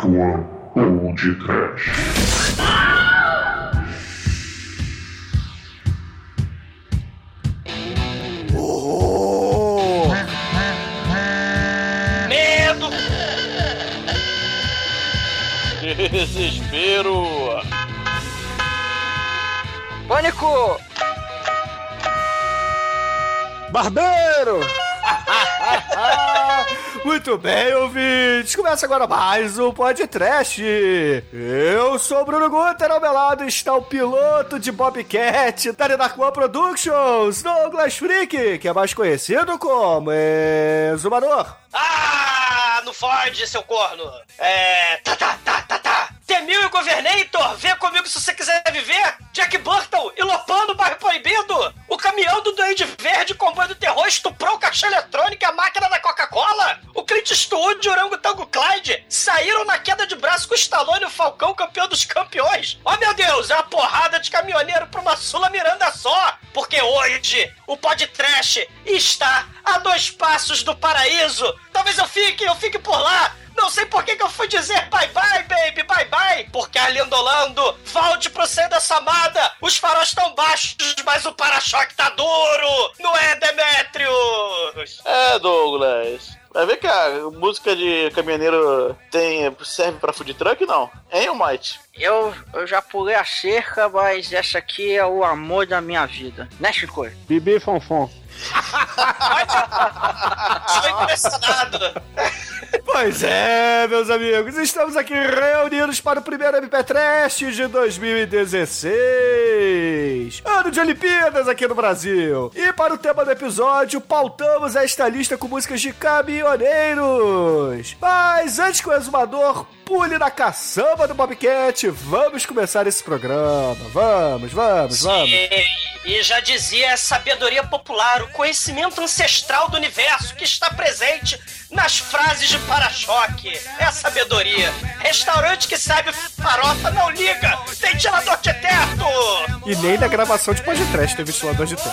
Clã ou de Trash. Oh! Medo! Desespero! Pânico! Barbeiro! Muito bem, ouvintes! Começa agora mais um podcast. Eu sou o Bruno Guter, ao meu lado está o piloto de Bobcat da Productions, Douglas Freak, que é mais conhecido como Exumador. Ah, não fode, seu corno! É. Tá, tá, tá, tá, tá! Temil e Governator, vem comigo se você quiser viver! Jack Burton e Lopando Bairro Proibido! Caminhão do Duende Verde, comboio do terror, estuprou o caixa eletrônico e a máquina da Coca-Cola! O Clint Eastwood e o Clyde saíram na queda de braço com o Stallone e o Falcão, campeão dos campeões! Oh meu Deus, é uma porrada de caminhoneiro pra uma Sula Miranda só! Porque hoje o podcast está a dois passos do paraíso! Talvez eu fique, eu fique por lá! Não sei por que, que eu fui dizer bye bye, baby, bye bye. Porque Arlindo volte pro centro da Samada. Os faróis estão baixos, mas o para-choque tá duro. Não é, Demetrius? É, Douglas. Vai ver que a música de caminhoneiro tem, serve pra food truck, não? Hein, Almighty? Eu, eu já pulei a cerca, mas essa aqui é o amor da minha vida. Né, Chico? Bibi Fonfon. Estou impressionado. Pois é, meus amigos, estamos aqui reunidos para o primeiro MP Trash de 2016. Ano de Olimpíadas aqui no Brasil. E para o tema do episódio, pautamos esta lista com músicas de caminhoneiros. Mas antes que o exumador pule na caçamba do Bobcat, vamos começar esse programa. Vamos, vamos, vamos. E, e já dizia a sabedoria popular, o conhecimento ancestral do universo que está presente nas frases de para-choque. É a sabedoria. Restaurante que sabe farofa não liga. Tem ventilador de teto. E nem na gravação de podcast tem ventilador de teto.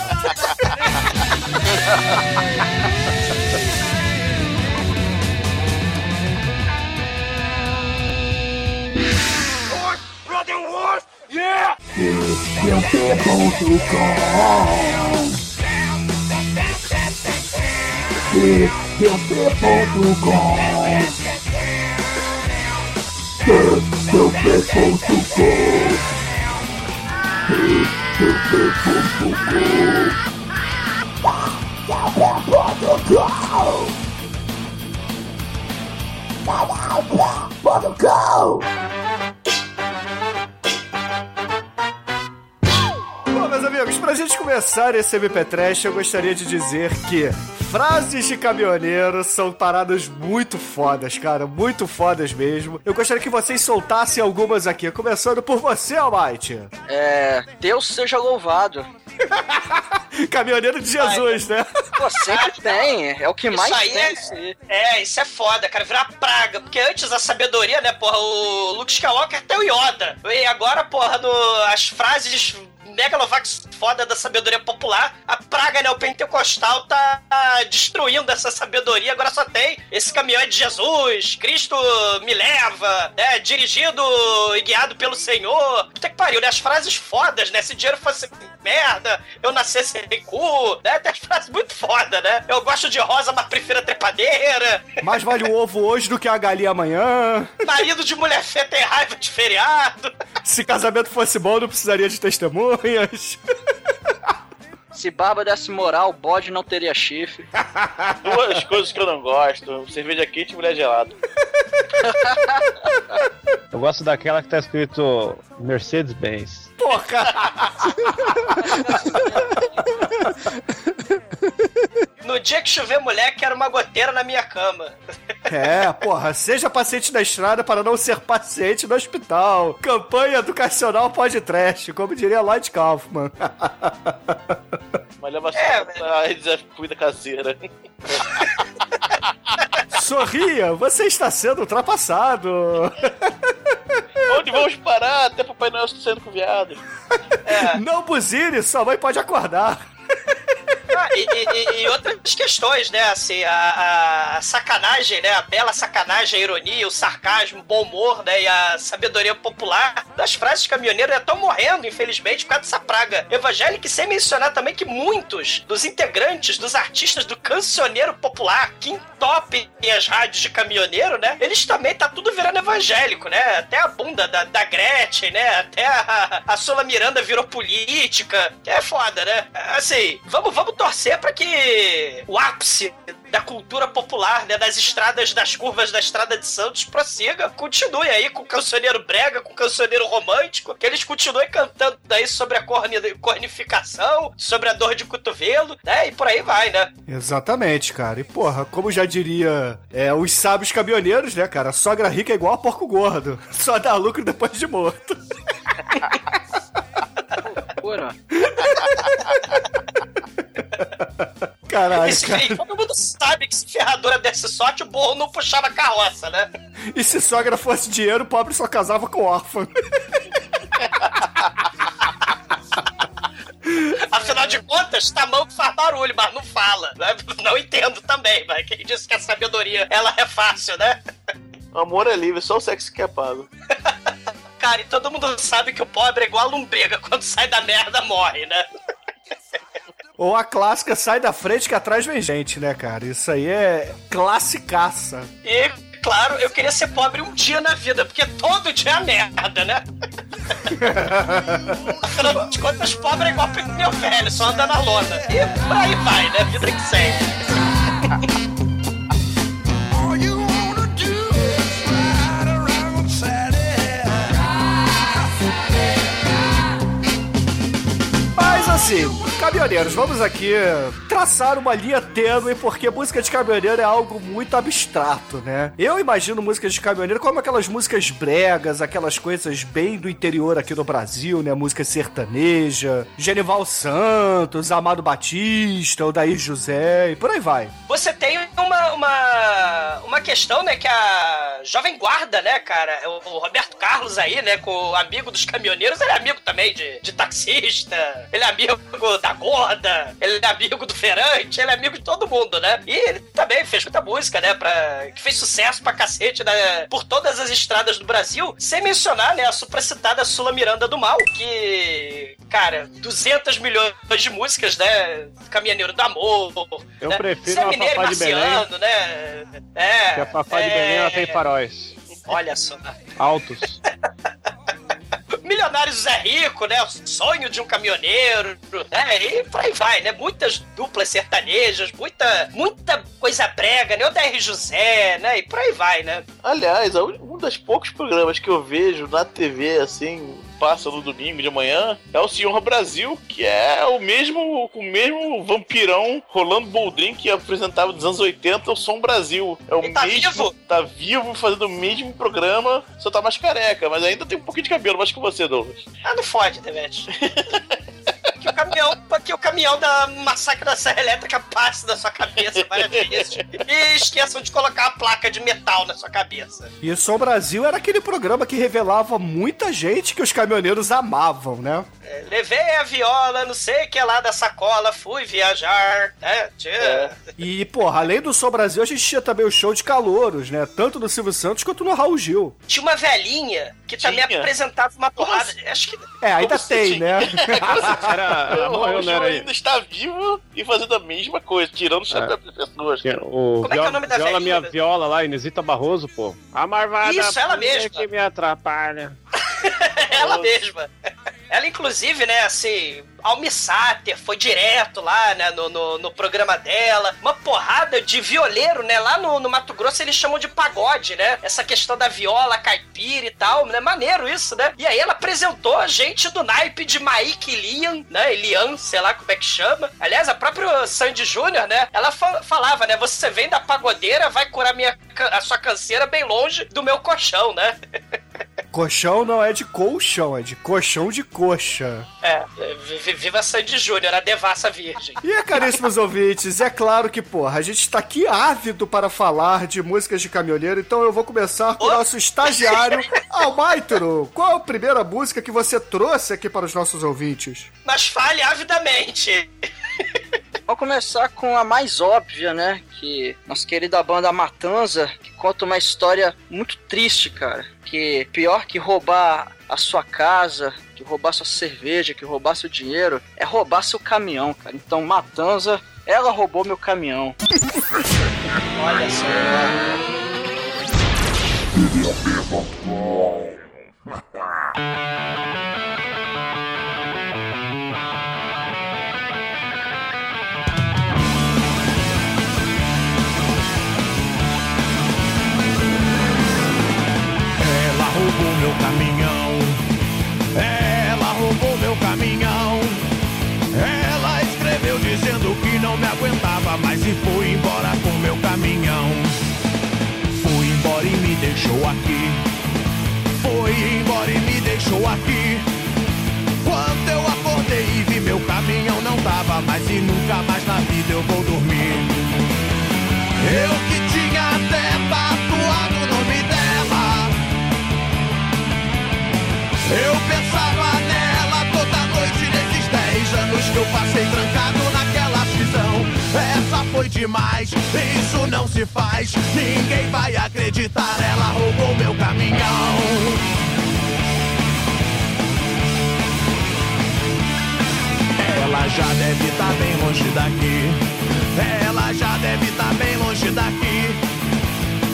Esse é o Pode go! Começar esse MP Trash, eu gostaria de dizer que frases de caminhoneiro são paradas muito fodas, cara, muito fodas mesmo. Eu gostaria que vocês soltassem algumas aqui, começando por você, Almighty. É. Deus seja louvado. Caminhoneiro de Jesus, né? Pô, sempre tem. É o que mais Isso aí tem. é, é, isso é foda, cara. Virar praga. Porque antes a sabedoria, né, porra, o Luke Skywalker tem o Yoda. E agora, porra, no, as frases megalovax foda da sabedoria popular, a praga neopentecostal tá destruindo essa sabedoria. Agora só tem esse caminhão é de Jesus, Cristo me leva, né? Dirigido e guiado pelo Senhor. Puta que pariu, né? As frases fodas, né? Se dinheiro fosse merda, eu nascesse sem cu, né? Tem as frases muito foda, né? Eu gosto de rosa, mas prefiro a trepadeira. Mais vale o ovo hoje do que a galinha amanhã. Marido de mulher feia tem raiva de feriado. Se casamento fosse bom, não precisaria de Se barba desse moral, bode não teria chifre. Duas coisas que eu não gosto: cerveja quente e mulher gelada. Eu gosto daquela que tá escrito Mercedes-Benz. Porra! No dia que chover mulher, quero uma goteira na minha cama. É, porra, seja paciente na estrada para não ser paciente no hospital. Campanha educacional pode trash, como diria Lloyd Kaufman. Mas leva É, redes cuida caseira. Sorria, você está sendo ultrapassado. Onde vamos parar? Até Papai Noel sendo com viado. Não buzine, sua mãe pode acordar. Ah, E, e- e outras questões, né? Assim, a, a sacanagem, né? A bela sacanagem, a ironia, o sarcasmo, o bom humor, né? E a sabedoria popular das frases de caminhoneiro estão morrendo, infelizmente, por causa dessa praga evangélica. E sem mencionar também que muitos dos integrantes, dos artistas do cancioneiro popular, que entopem as rádios de caminhoneiro, né? Eles também tá tudo virando evangélico, né? Até a bunda da, da Gretchen, né? Até a, a Sula Miranda virou política. É foda, né? Assim, vamos, vamos torcer pra que o ápice da cultura popular, né, das estradas, das curvas da Estrada de Santos prossiga, continue aí com o cancioneiro brega, com o cancioneiro romântico, que eles continuem cantando aí sobre a corni- cornificação, sobre a dor de cotovelo, né, e por aí vai, né. Exatamente, cara. E porra, como já diria é, os sábios caminhoneiros, né, cara? Sogra rica é igual a porco gordo. Só dá lucro depois de morto. Pura. Caralho, E se- cara. todo mundo sabe que se ferradura desse sorte, o burro não puxava carroça, né. E se sogra fosse dinheiro, o pobre só casava com órfão. Afinal de contas, tamanho faz barulho, mas não fala. Né? Não entendo também, mas quem disse que a sabedoria ela é fácil, né? Amor é livre, só o sexo que é pago. Cara, e todo mundo sabe que o pobre é igual a lombriga, quando sai da merda morre, né? Ou a clássica sai da frente que atrás vem gente, né, cara? Isso aí é classicaça. E, claro, eu queria ser pobre um dia na vida, porque todo dia é merda, né? Afinal de contas, pobre é igual pneu velho, só anda na lona. E aí vai, né? Vida que segue. Mas assim, caminhoneiros, vamos aqui traçar uma linha tênue, porque música de caminhoneiro é algo muito abstrato, né? Eu imagino música de caminhoneiro como aquelas músicas bregas, aquelas coisas bem do interior aqui no Brasil, né? Música sertaneja, Genival Santos, Amado Batista, Odair José e por aí vai. Você tem uma, uma, uma questão, né, que a Jovem Guarda, né, cara, o, o Roberto Carlos aí, né, com o amigo dos caminhoneiros, ele é amigo também de, de taxista, ele é amigo da gorda, ele é amigo do feirante, ele é amigo de todo mundo, né? E ele também fez muita música, né, pra, que fez sucesso pra cacete, né, por todas as estradas do Brasil, sem mencionar, né, a supracitada Sula Miranda do Mal, que, cara, 200 milhões de músicas, né, Caminhoneiro do Amor, Eu né? prefiro a Mineiro Fafá de Belém. Marciano, né? É. Que a Fafá de é, Belém ela tem faróis Olha só. altos. Milionário Zé Rico, né? Sonho de um caminhoneiro, né? E por aí vai, né? Muitas duplas sertanejas, muita, muita coisa brega, né? O DR José, né? E por aí vai, né? Aliás, un- um dos poucos programas que eu vejo na TV, assim, passa no domingo de manhã, é o Senhor Brasil, que é o mesmo, o mesmo vampirão rolando boldrin que apresentava nos anos 80, o Som Brasil. É o E tá mesmo, vivo? tá vivo, fazendo o mesmo programa, só tá mais careca, mas ainda tem um pouquinho de cabelo mais que você, Douglas. Ah, não fode, Devete. Caminhão, que o caminhão da massacre da Serra Elétrica passe na sua cabeça várias vezes. E esqueçam de colocar a placa de metal na sua cabeça. E o Som Brasil era aquele programa que revelava muita gente que os caminhoneiros amavam, né? É, levei a viola, não sei o que lá da sacola, fui viajar, né? É. E, porra, além do Som Brasil, a gente tinha também o show de calouros, né? Tanto no Silvio Santos quanto no Raul Gil. Tinha uma velhinha que também Tinha? apresentava uma porrada. assim? Acho que. É, ainda Como tem, se- né? Era, ela o aí. ainda está vivo e fazendo a mesma coisa, tirando o chapéu das pessoas. O Como é que é o viola, nome da viola minha viola lá, Inesita Barroso, pô. A marvada Isso, ela mesma. que me atrapalha. Ela mesma. Ela, inclusive, né, assim, Almissáter foi direto lá, né, no, no, no programa dela. Uma porrada de violeiro, né? Lá no, no Mato Grosso eles chamam de pagode, né? Essa questão da viola caipira e tal, né? Maneiro isso, né? E aí ela apresentou a gente do naipe de Maik Lian, né? Elian, sei lá como é que chama. Aliás, a própria Sandy Júnior, né? Ela fa- falava, né? Você vem da pagodeira, vai curar minha, a sua canseira bem longe do meu colchão, né? Colchão não é de colchão, é de colchão de coxa. É, viva Sandy Júnior, a devassa virgem. E, caríssimos ouvintes, é claro que, porra, a gente tá aqui ávido para falar de músicas de caminhoneiro, então eu vou começar com o nosso estagiário, Almaitro. Qual a primeira música que você trouxe aqui para os nossos ouvintes? Mas fale avidamente. Vamos começar com a mais óbvia, né? Que nossa querida banda Matanza, que conta uma história muito triste, cara. Que pior que roubar a sua casa, que roubar sua cerveja, que roubar seu dinheiro, é roubar seu caminhão, cara. Então, Matanza, ela roubou meu caminhão. Olha só. Ela meu caminhão. Ela roubou meu caminhão. Ela escreveu dizendo que não me aguentava mais e foi embora com meu caminhão. Foi embora e me deixou aqui. Foi embora e me deixou aqui. Quando eu acordei e vi meu caminhão não tava mais e nunca mais na vida eu vou dormir. Eu que passei trancado naquela prisão. Essa foi demais, isso não se faz. Ninguém vai acreditar, ela roubou meu caminhão. Ela já deve estar bem longe daqui. Ela já deve estar bem longe daqui.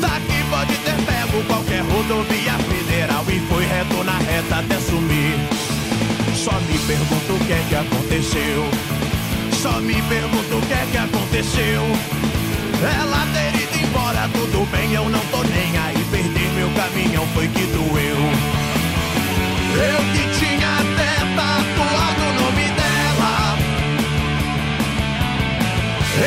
Daqui pode ter pego qualquer rodovia federal e foi reto na reta até sumir. Só me pergunto o que é que aconteceu. Só me pergunto o que é que aconteceu. Ela ter ido embora, tudo bem, eu não tô nem aí. Perder meu caminhão foi que doeu. Eu que tinha até tatuado o nome dela.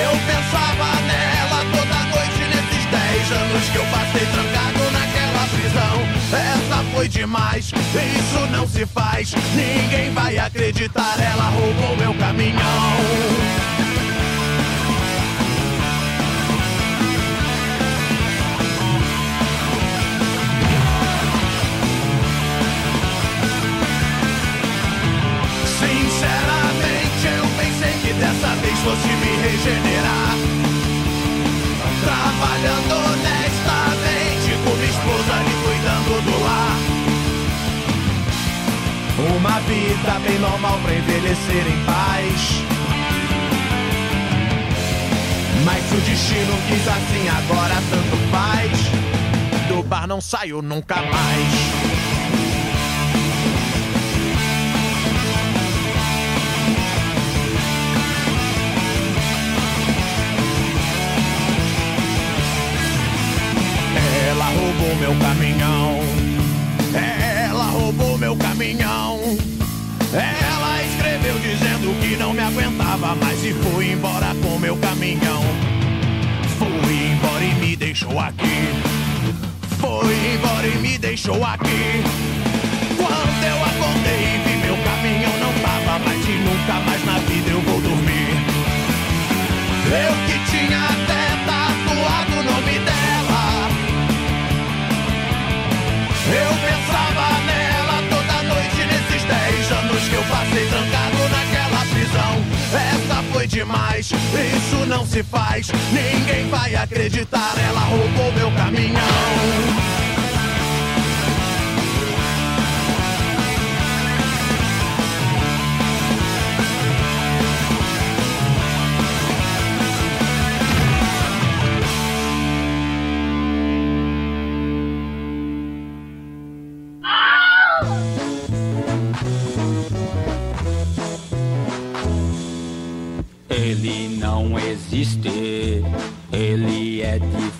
Eu pensava nela toda noite nesses 10 anos que eu passei trancado naquela prisão. Essa foi demais, isso não se faz. Ninguém vai acreditar, ela roubou meu caminhão. Sinceramente, eu pensei que dessa vez fosse me regenerar. Trabalhando honestamente com minha esposa ali cuidando do lar. Uma vida bem normal pra envelhecer em paz. Mas se o destino quis assim, agora tanto faz. Do bar não saio nunca mais. Ela roubou meu caminhão. Ela roubou meu caminhão. Ela escreveu dizendo que não me aguentava mais e foi embora com meu caminhão. Foi embora e me deixou aqui. Foi embora e me deixou aqui. Quando eu acordei e vi meu caminhão não tava mais e nunca mais na vida eu vou dormir. Eu que tinha passei trancado naquela prisão. Essa foi demais, isso não se faz. Ninguém vai acreditar, ela roubou meu caminhão.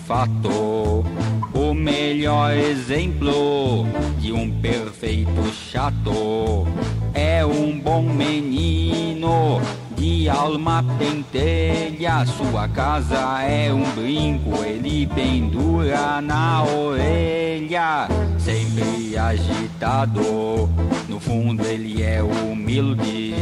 Fato o melhor exemplo de um perfeito chato. É um bom menino de alma pentelha, sua casa é um brinco, ele pendura na orelha, sempre agitado. No fundo ele é humilde.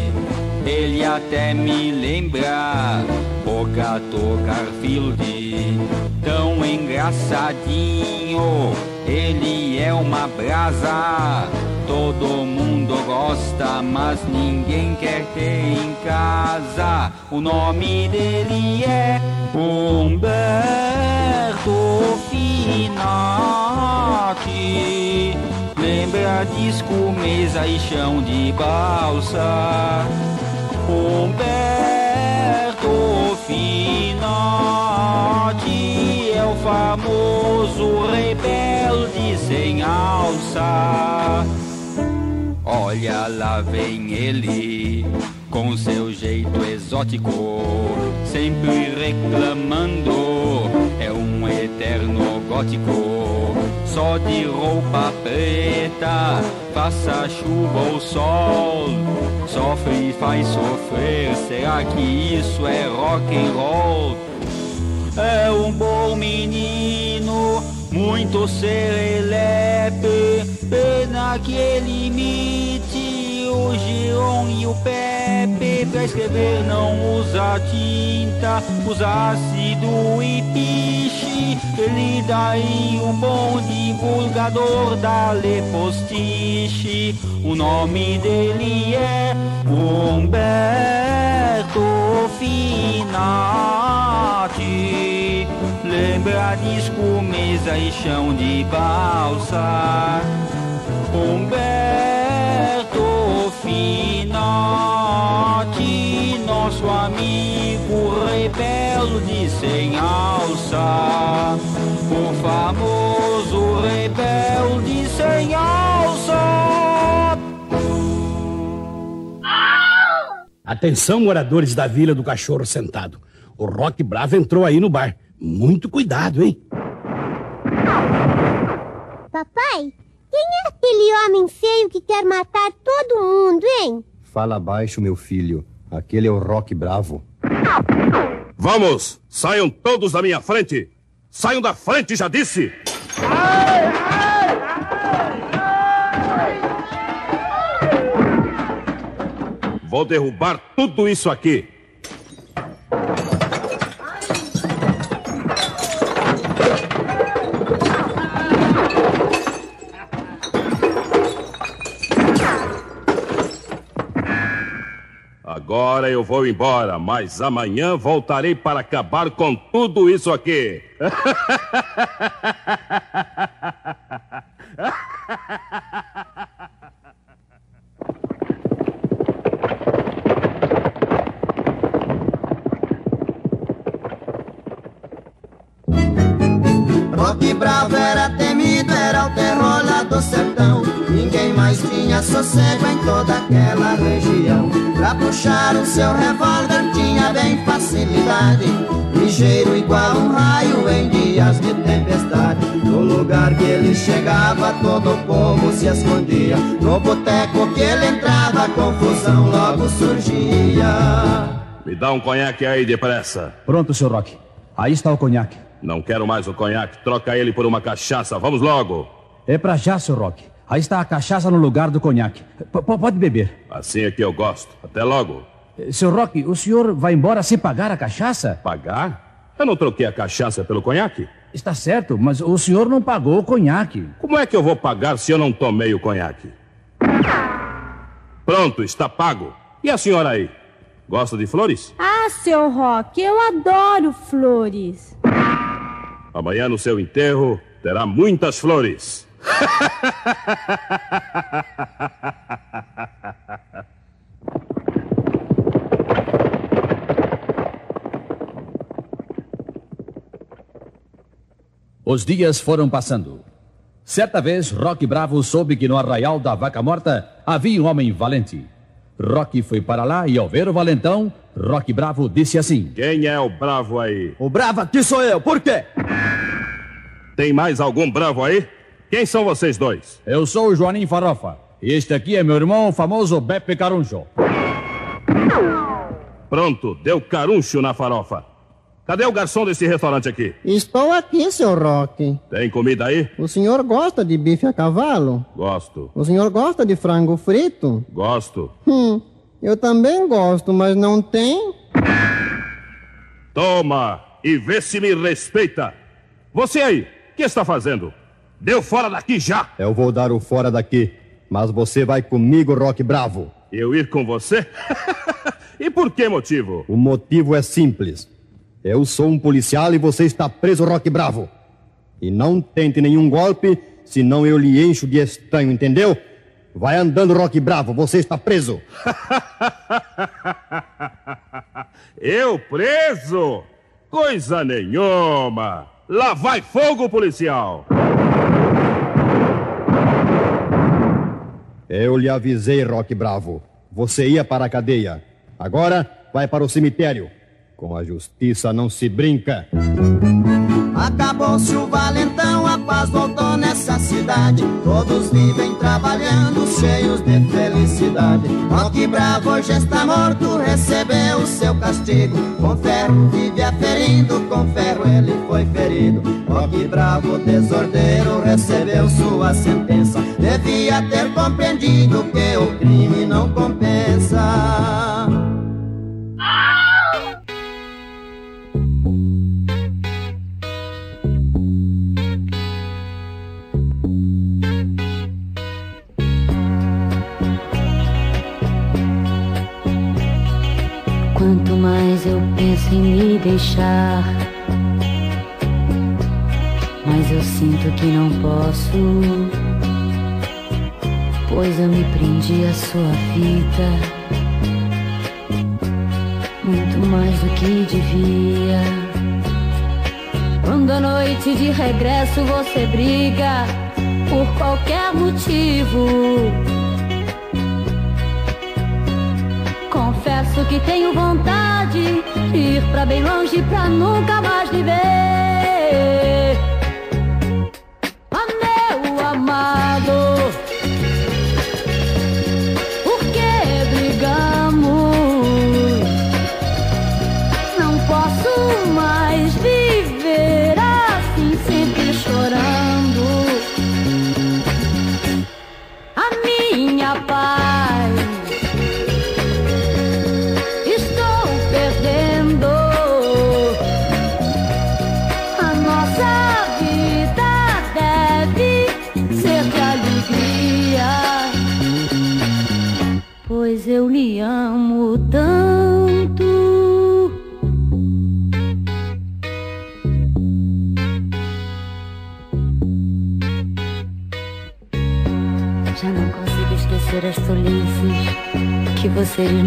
Ele até me lembra o gato Garfield, tão engraçadinho. Ele é uma brasa, todo mundo gosta, mas ninguém quer ter em casa. O nome dele é Humberto Finati. Lembra disco, mesa e chão de balsa. Humberto Finati é o famoso rebelde sem alça. Olha lá vem ele, com seu jeito exótico, sempre reclamando, é um eterno gótico. Só de roupa preta, faça chuva ou sol, sofre e faz sofrer, será que isso é rock and roll? É um bom menino, muito serelepe. Pena que ele imite o Giron e o Pepe. Pra escrever não usa tinta, usa ácido e piche. Ele daí um bom divulgador da lepostiche. O nome dele é Humberto Finati. Lembra disco, mesa e chão de balsa. Humberto Finati, nosso amigo rebelde sem alça. O famoso rebelde sem alça. Atenção, moradores da Vila do Cachorro Sentado. O Rock Bravo entrou aí no bar. Muito cuidado, hein? Papai, quem é aquele homem feio que quer matar todo mundo, hein? Fala baixo, meu filho. Aquele é o Rock Bravo. Vamos! Saiam todos da minha frente! Saiam da frente, já disse! Vou derrubar tudo isso aqui. Agora eu vou embora, mas amanhã voltarei para acabar com tudo isso aqui. Rock Bravo era temido, era o terror lá do sertão. Ninguém mais tinha sossego em toda aquela puxar o seu revólver tinha bem facilidade. Ligeiro igual um raio em dias de tempestade. No lugar que ele chegava, todo o povo se escondia. No boteco que ele entrava, confusão logo surgia. Me dá um conhaque aí depressa. Pronto, seu Rock. Aí está o conhaque. Não quero mais o conhaque, troca ele por uma cachaça. Vamos logo. É pra já, seu Rock. Aí está a cachaça no lugar do conhaque. P pode beber. Assim é que eu gosto. Até logo. Eh, Seu Rock, o senhor vai embora sem pagar a cachaça? Pagar? Eu não troquei a cachaça pelo conhaque. Está certo, mas o senhor não pagou o conhaque. Como é que eu vou pagar se eu não tomei o conhaque? Pronto, está pago. E a senhora aí? Gosta de flores? Ah, seu Rock, eu adoro flores. Amanhã no seu enterro terá muitas flores. Os dias foram passando. Certa vez, Rock Bravo soube que no arraial da Vaca Morta havia um homem valente. Rock foi para lá e, ao ver o valentão, Rock Bravo disse assim: Quem é o bravo aí? O bravo aqui sou eu, por quê? Tem mais algum bravo aí? Quem são vocês dois? Eu sou o Joanim Farofa. E este aqui é meu irmão, o famoso Beppe Caruncho. Pronto, deu caruncho na farofa. Cadê o garçom desse restaurante aqui? Estou aqui, seu Rock. Tem comida aí? O senhor gosta de bife a cavalo? Gosto. O senhor gosta de frango frito? Gosto. Hum, eu também gosto, mas não tem. Toma e vê se me respeita. Você aí, o que está fazendo? Deu fora daqui já! Eu vou dar o fora daqui. Mas você vai comigo, Rock Bravo. Eu ir com você? e por que motivo? O motivo é simples. Eu sou um policial e você está preso, Rock Bravo. E não tente nenhum golpe, senão eu lhe encho de estanho, entendeu? Vai andando, Rock Bravo, você está preso. Eu preso? Coisa nenhuma. Lá vai fogo, policial. Eu lhe avisei, Rock Bravo. Você ia para a cadeia. Agora vai para o cemitério. Com a justiça não se brinca. Acabou-se o valentão, a paz voltou nessa cidade. Todos vivem trabalhando, cheios de felicidade. Rock Bravo hoje está morto, recebeu o seu castigo. Com ferro vive aferindo, com ferro ele foi ferido. Rock Bravo, desordeiro, recebeu sua sentença. Devia ter compreendido que o crime não compensa. Deixar, mais eu sinto que não posso. Pois eu me prendi à sua vida, muito mais do que devia. Quando à noite de regresso você briga por qualquer motivo. Confesso que tenho vontade de ir pra bem longe pra nunca mais lhe ver.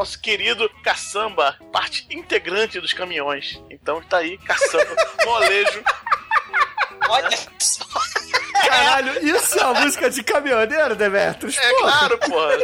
Nosso querido caçamba, parte integrante dos caminhões. Então tá aí, caçamba, molejo. Olha só. Caralho, isso é uma música de caminhoneiro, Demetrius? É claro, porra.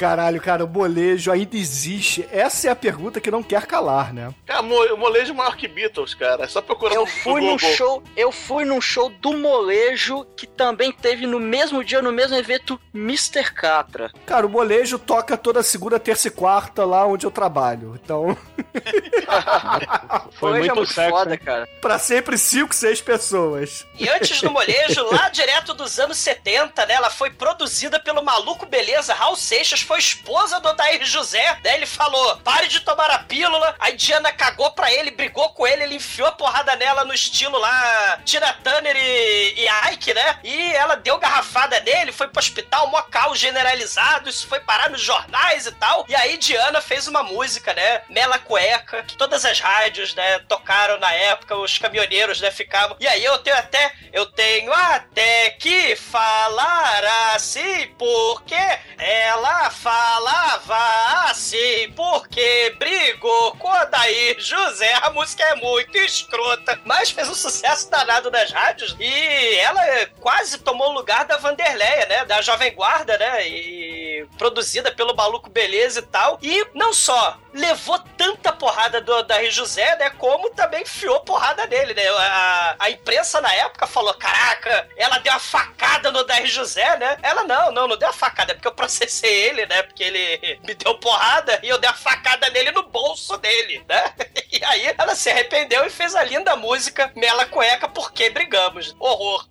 Caralho, cara, o molejo ainda existe. Essa é a pergunta que não quer calar, né? Cara, mo- molejo maior que Beatles, cara. É só procurar Eu no fui no show, eu fui num show do molejo que também teve no mesmo dia, no mesmo evento, Mr. Catra. Cara, o molejo toca toda segunda, terça e quarta lá onde eu trabalho. Então, Foi Molejo é muito muito sexo, foda, hein? cara. pra sempre cinco, seis pessoas. E antes do molejo, lá direto dos anos 70, né? Ela foi produzida pelo maluco beleza Raul Seixas, foi esposa do Odair José. Daí ele falou: pare de tomar a pílula. Aí Diana cagou pra ele, brigou com ele, ele enfiou a porrada nela no estilo lá, Tina Turner e, e Ike, né? E ela deu garrafada nele, foi pro hospital, mó generalizado, isso foi parar nos jornais e tal. E aí Diana fez uma música, né? Mela Cueca, que todas as rádios, né, tocaram na época, os caminhoneiros, né, ficavam. E aí eu tenho até, eu tenho até que falar assim, porque ela falava assim, porque brigou com a Daí José. A música é muito escrota, mas fez um sucesso danado nas rádios. E ela quase tomou o lugar da Vanderleia, né, da Jovem Guarda, né, e produzida pelo Maluco Beleza e tal. E não só levou tanta porrada do Daí José, né, como também enfiou porrada nele, né. A, a imprensa na época falou, caraca, ela deu uma facada no Daí José, né. Ela não, não, não deu a facada, é porque eu processei ele, né, porque ele me deu porrada e eu dei a facada nele no bolso dele, né. E aí se arrependeu e fez a linda música Mela Cueca, porque brigamos. Horror.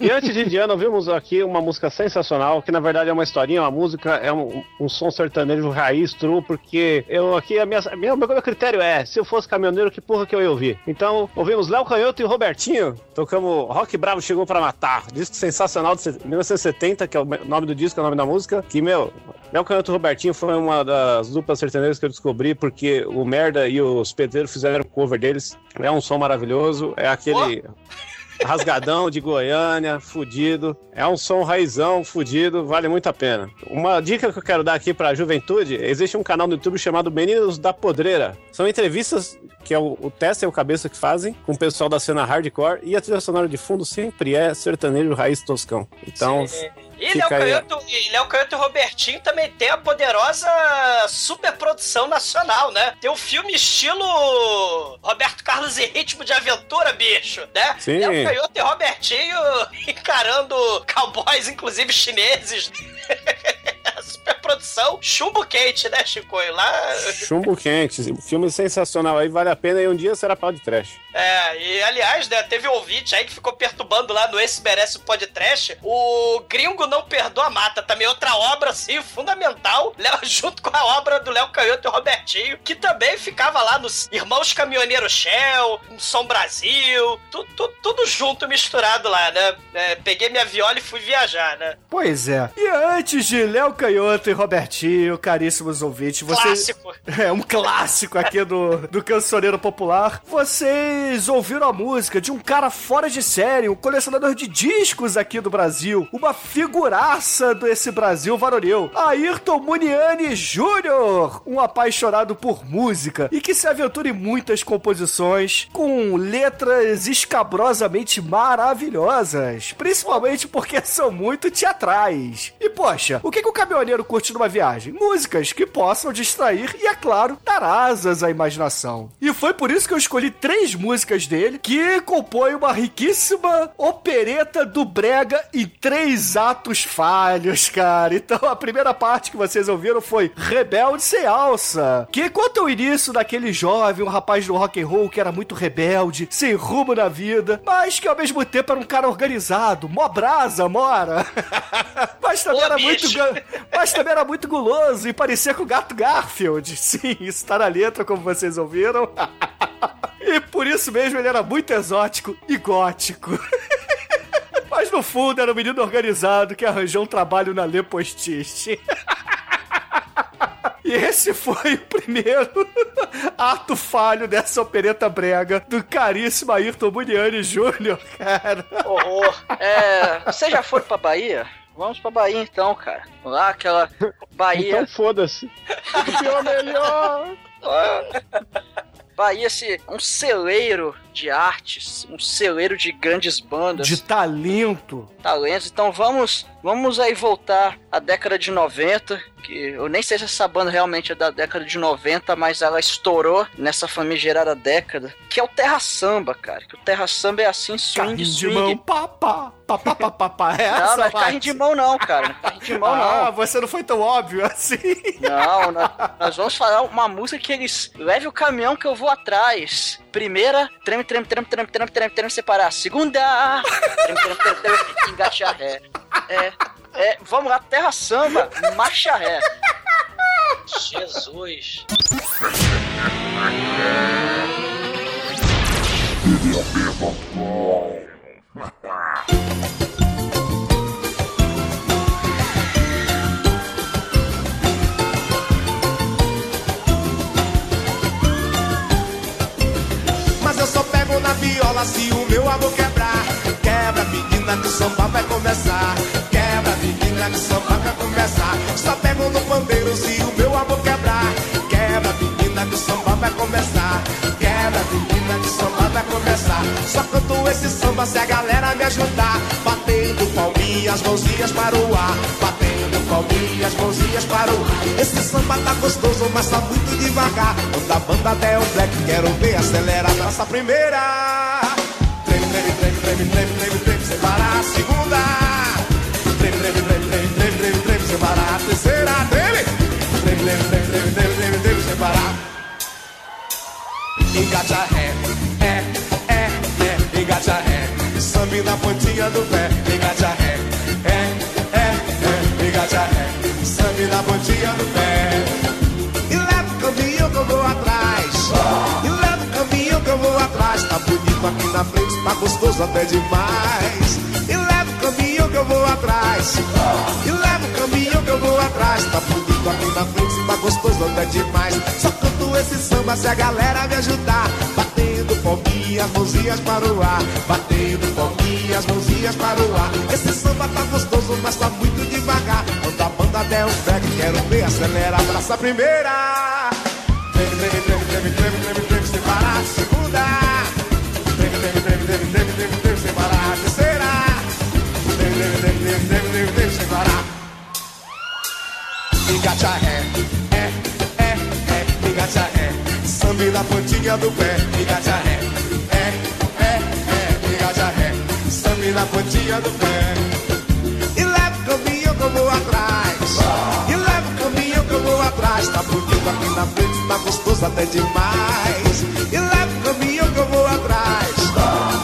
E antes de Indiana, ouvimos aqui uma música sensacional, que na verdade é uma historinha, uma música, é um, um som sertanejo raiz, true, porque eu aqui, a minha, minha- o meu critério é, se eu fosse caminhoneiro, que porra que eu ia ouvir? Então, ouvimos Léo Canhoto e Robertinho, tocamos Rock Bravo Chegou Pra Matar, disco sensacional de 1970, que é o nome do disco, é o nome da música, que, meu, Léo Canhoto e Robertinho foi uma das duplas sertanejas que eu descobri, porque o Merda e os Pedreiros fizeram cover deles, é um som maravilhoso, é aquele... Rasgadão de Goiânia, fudido. É um som raizão, fudido, vale muito a pena. Uma dica que eu quero dar aqui pra juventude: existe um canal no YouTube chamado Meninos da Podreira. São entrevistas que é o, o Tessa e o Cabeça que fazem com o pessoal da cena hardcore e a trilha sonora de fundo sempre é sertanejo raiz toscão. Então, E Léo. Canhoto, e Léo Canhoto e Robertinho também tem a poderosa superprodução nacional, né? Tem um filme estilo Roberto Carlos e Ritmo de Aventura, bicho, né? Sim. Léo Canhoto e Robertinho encarando cowboys, inclusive chineses. Superprodução chumbo quente, né, Chico? Lá... Chumbo quente, filme sensacional aí, vale a pena e um dia será pau de trash. É, e aliás, né, teve um ouvinte aí que ficou perturbando lá no Esse Merece o Podcast. O Gringo Não Perdoa Mata, também outra obra, assim, fundamental, Léo- junto com a obra do Léo Canhoto e Robertinho, que também ficava lá nos Irmãos Caminhoneiro Shell, no Som Brasil, tu- tu- tudo junto, misturado lá, né? É, peguei minha viola e fui viajar, né? Pois é. E antes de Léo Canhoto e Robertinho, caríssimos ouvintes, vocês... Clássico. É um clássico aqui do, do cancioneiro popular. Vocês ouviram a música de um cara fora de série, um colecionador de discos aqui do Brasil, uma figuraça desse Brasil varonil, Ayrton Muniani Jr., um apaixonado por música e que se aventura em muitas composições com letras escabrosamente maravilhosas, principalmente porque são muito teatrais. E poxa, o que, que o caminhoneiro curte numa viagem? Músicas que possam distrair e, é claro, dar asas à imaginação. E foi por isso que eu escolhi três músicas dele que compõem uma riquíssima opereta do Brega em três atos falhos, cara. Então a primeira parte que vocês ouviram foi Rebelde Sem Alça, que conta o início daquele jovem, um rapaz do rock and roll que era muito rebelde, sem rumo na vida, mas que ao mesmo tempo era um cara organizado, mó brasa, mora. mas também Ô, era muito bicho. ga- mas também era muito guloso e parecia com o gato Garfield. Sim, isso tá na letra, como vocês ouviram. e por isso mesmo ele era muito exótico e gótico. Mas no fundo era um menino organizado que arranjou um trabalho na Lê Postiche. E esse foi o primeiro ato falho dessa opereta brega do caríssimo Ayrton Buniani Júnior, cara. Horror. É, você já foi pra Bahia? Vamos pra Bahia então, cara. Lá, aquela Bahia. Então foda-se. Pior melhor. Bahia, se um celeiro de artes, um celeiro de grandes bandas. De talento. Talentos. Então vamos, vamos aí voltar à década de 90, que eu nem sei se essa banda realmente é da década de 90, mas ela estourou nessa famigerada década, que é o Terra Samba, cara. Que o Terra Samba é assim, swing, Carrinho de swing. mão, papá, papá, papá, papá. É Não, essa, não é carrinho de mão não, cara. Não é carrinho de mão Ah, não. você não foi tão óbvio assim. Não, nós, nós vamos falar uma música que eles leve o caminhão que eu vou atrás. Primeira, treme, treme, treme, treme, treme, treme, treme, separar. Segunda, treme, treme, treme, treme, engatear ré. É, é, vamos lá, terra samba, marcha ré. Jesus. Mas viola se o meu amor quebrar. Quebra, menina, que o samba vai começar. Quebra, menina, que o samba vai começar. Só pego no pandeiro se o meu amor quebrar. Quebra, menina, que o samba vai começar. Quebra, menina, que o samba vai começar. Só canto esse samba se a galera me ajudar. Batendo palminhas, mãozinhas para o ar. Batendo palminhas, mãozinhas para o ar. Esse samba tá gostoso, mas tá muito devagar. Quando a banda der o black, quero ver acelerar. Nossa primeira. Treme, treme, treme, treme, treme, treme, treme, sem parar. Segunda. Treme, treme, treme, treme, treme, treme, treme, sem parar. Terceira. Treme. Treme, treme, treme, treme, treme, treme, treme, sem parar. Engate a ré, é, é, é, engate a ré. Sambe na pontinha do pé, engate a ré, é, é, é, engate a ré. Sambe na pontinha do pé. E leva o caminho que eu vou atrás. E leva o caminho que eu vou atrás. Tá bonito aqui na frente, tá gostoso até demais. E leva o caminho que eu vou atrás. E leva o caminho que eu vou atrás. Tá bonito aqui na frente, tá gostoso até demais. Só canto esse samba se a galera me ajudar. Batendo palminhas, mãozinhas para o ar. O ar. Esse samba tá gostoso, mas tá muito devagar. Quando a banda der um back, quero ver acelerar. Abraça a primeira. Treme, treme, treme, treme, treme, treme, treme, sem parar. Segunda. Treme, treme, treme, treme, treme, treme, treme, sem parar. Terceira. Treme, treme, treme, treme, treme, treme, treme, sem parar. Engate a ré, é, é, é, engate a ré. Sambe na pontinha do pé, engate a ré, é, na pontinha do pé. E leva o caminho que eu vou atrás. E leva o caminho que eu vou atrás. Tá bonito aqui na frente, tá gostoso até demais. E leva o caminho que eu vou atrás.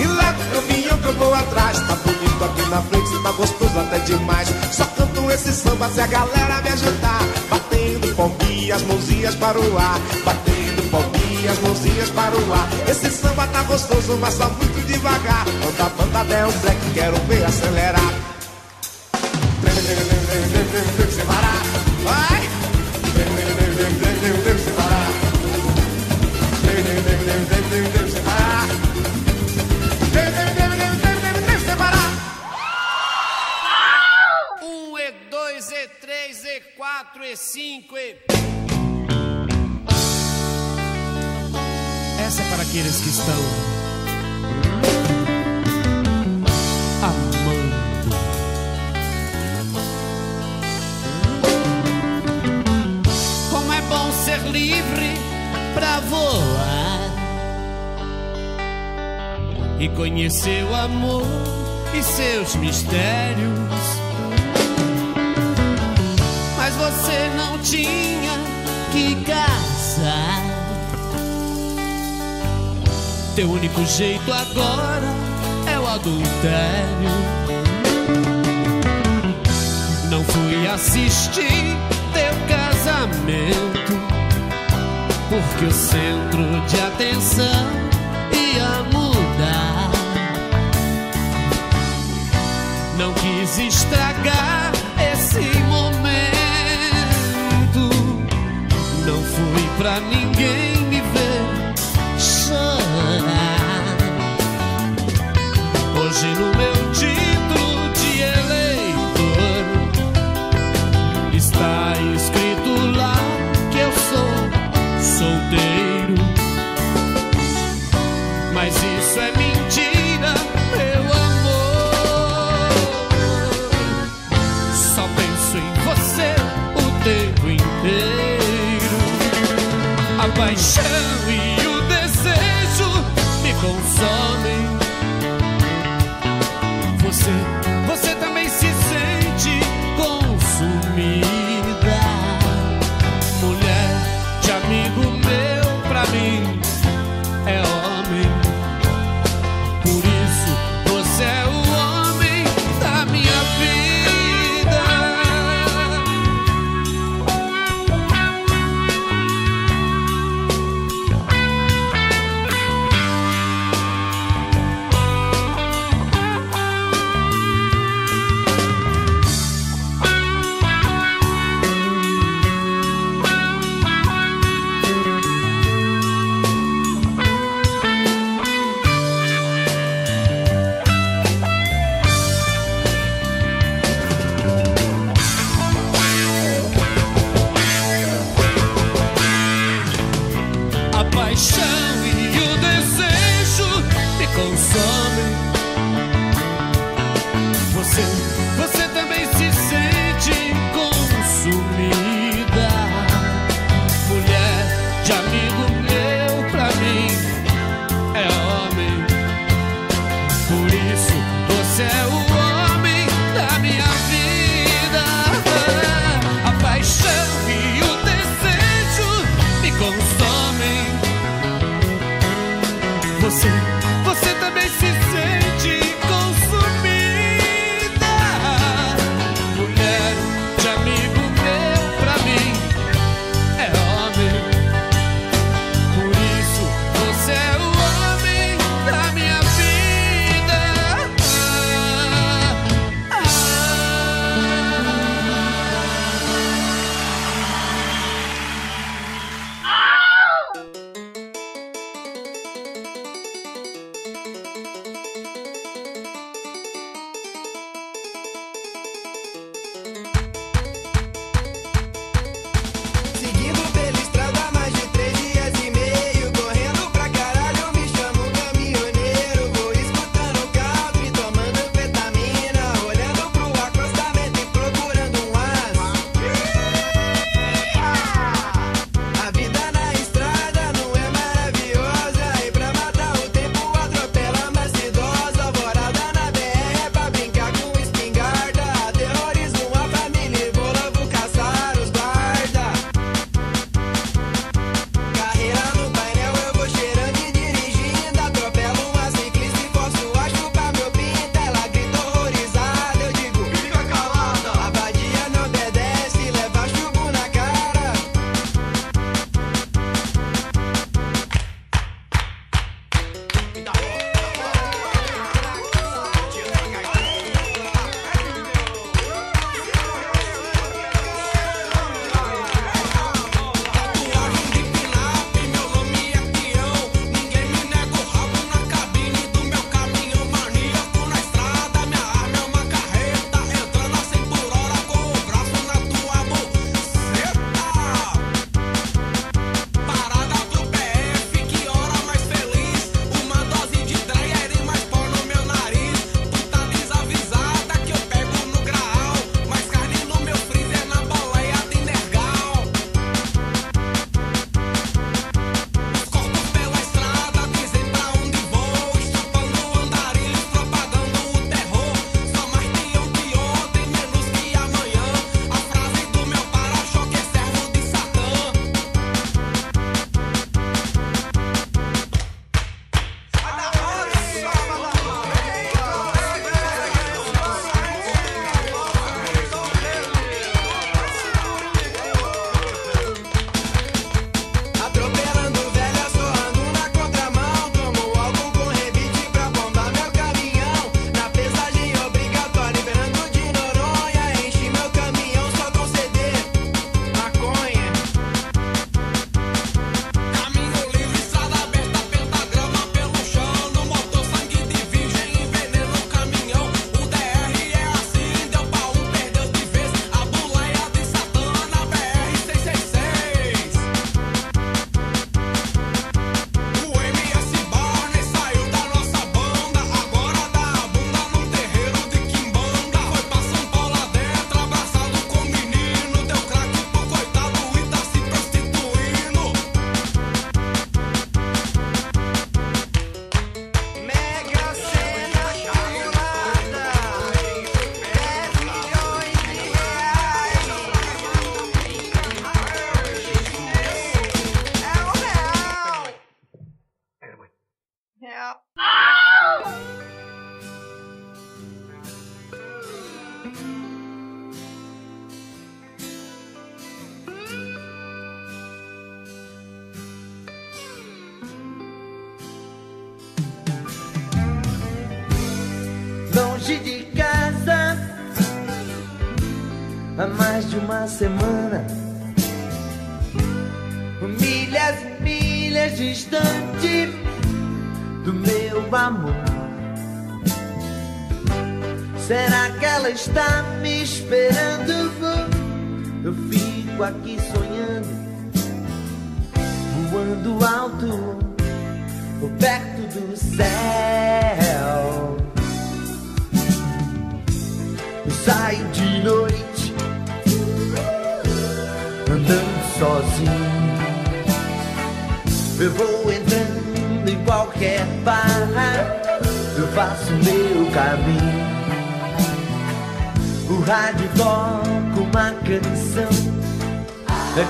E leva o caminho que eu vou atrás. Tá bonito aqui na frente, tá gostoso até demais. Só canto esse samba se a galera me ajudar. Batendo palminhas, mãozinhas para o ar. Batendo palminhas, mãozinhas para o ar. Esse samba tá gostoso, mas tá muito devagar. Quando a banda der um black, quero ver acelerar. O amor e seus mistérios. Mas você não tinha que casar. Teu único jeito agora é o adultério. Não fui assistir teu casamento, porque o centro de atenção quis estragar esse momento. Não fui pra ninguém. Semana.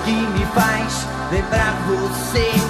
Que me faz lembrar você.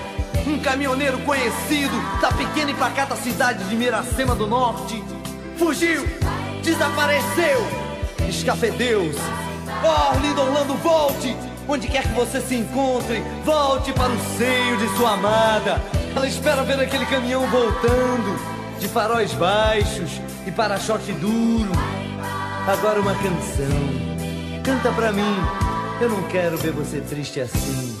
um caminhoneiro conhecido da pequena e pacata cidade de Miracema do Norte, fugiu, desapareceu, escafedeu-se. Oh, Arlindo Orlando, volte! Onde quer que você se encontre, volte para o seio de sua amada. Ela espera ver aquele caminhão voltando, de faróis baixos e para-choque duro. Agora uma canção. Canta pra mim. Eu não quero ver você triste assim.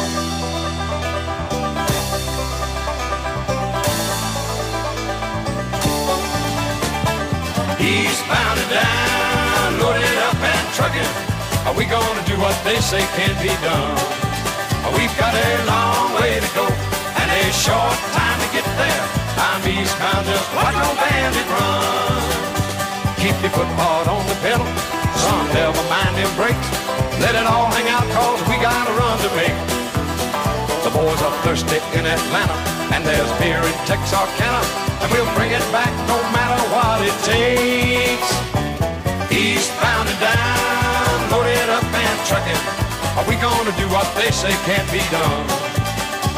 Trucking. Are we gonna do what they say can't be done? We've got a long way to go and a short time to get there. I'm eastbound, just watch no bandit run. Keep your foot hard on the pedal, son, never mind them brakes. Let it all hang out cause we got a run to make. The boys are thirsty in Atlanta, and there's beer in Texarkana, and we'll bring it back no matter what it takes. Eastbound and down, loaded up and trucking. Are we gonna do what they say can't be done?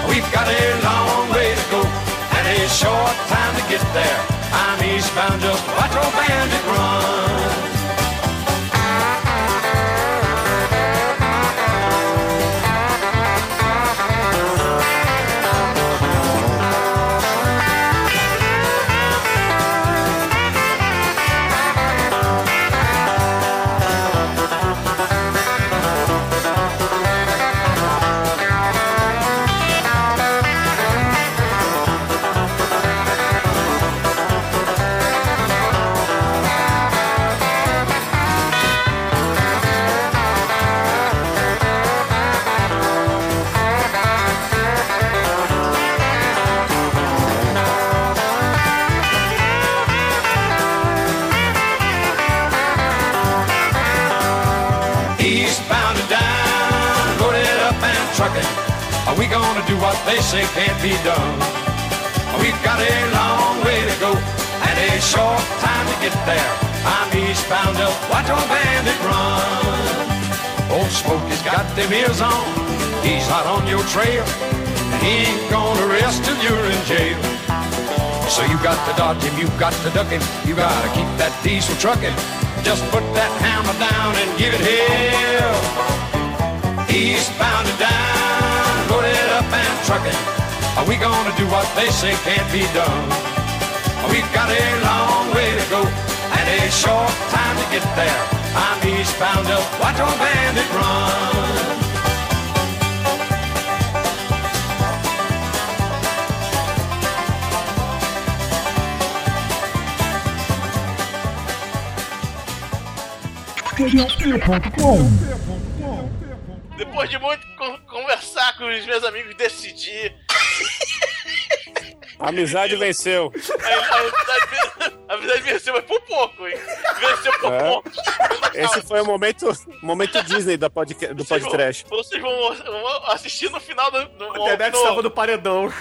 We've got a long way to go and a short time to get there. I'm eastbound, just watch old bandit run. Trucking. Are we gonna do what they say can't be done? We've got a long way to go and a short time to get there. I'm eastbound up, watch on bandit run. Old Smokey's got them ears on, he's hot on your trail. And he ain't gonna rest till you're in jail. So you got to dodge him, you got to duck him, you gotta keep that diesel trucking. Just put that hammer down and give it hell. Eastbound and down, loaded up and trucking. Are we gonna do what they say can't be done? We've got a long way to go and a short time to get there. I'm eastbound up, watch on bandit run. Depois de muito con- conversar com os meus amigos, decidi. A amizade venceu. A, a, amizade- a amizade venceu, mas por pouco, hein? Venceu por É. pouco. Esse foi o momento, momento Disney da podca- do podcast. Vocês vão, vão assistir no final do. do O Demetrius estava no paredão.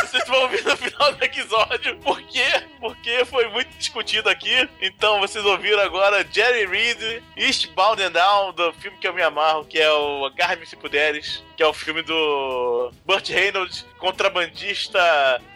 Vocês vão ouvir no final do episódio por quê? Porque foi muito discutido aqui. Então vocês ouviram agora Jerry Reed, Eastbound and Down, do filme que eu me amarro, que é o Agarre-me Se Puderes, que é o filme do Burt Reynolds, contrabandista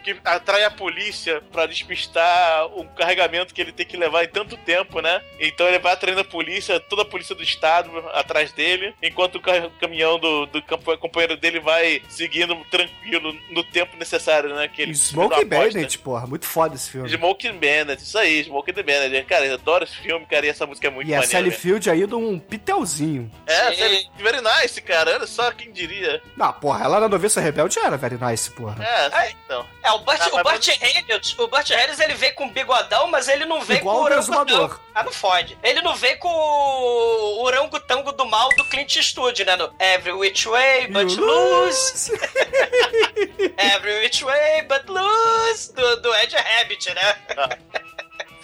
que atrai a polícia pra despistar um carregamento que ele tem que levar em tanto tempo, né? Então ele vai atraindo a polícia, toda a polícia do estado atrás dele, enquanto o ca- caminhão do, do companheiro dele vai seguindo tranquilo no tempo necessário, né? Que ele Smoke. Bandit, porra. Muito foda esse filme. Smoke Bandit, isso aí, Smoke the Bandit. Cara, eu adoro esse filme, cara, e essa música é muito E a maneira. Sally cara. Field aí de um pitelzinho. É, Sally, very nice, cara. Olha só quem diria. Não, porra, ela na Noviça Rebelde era very nice, porra. É, então. É, o Burt, Ah, o mas- Burt Reynolds, o Burt Reynolds, ele veio com bigodão, mas ele não veio Igual com o o orangotango. Exumador. Ah, não fode. Ele não veio com o orangotango do mal do Clint Eastwood, né? No Every Which Way But You Lose. Every Which Way But Lose. Do, do Ed Rabbit, né?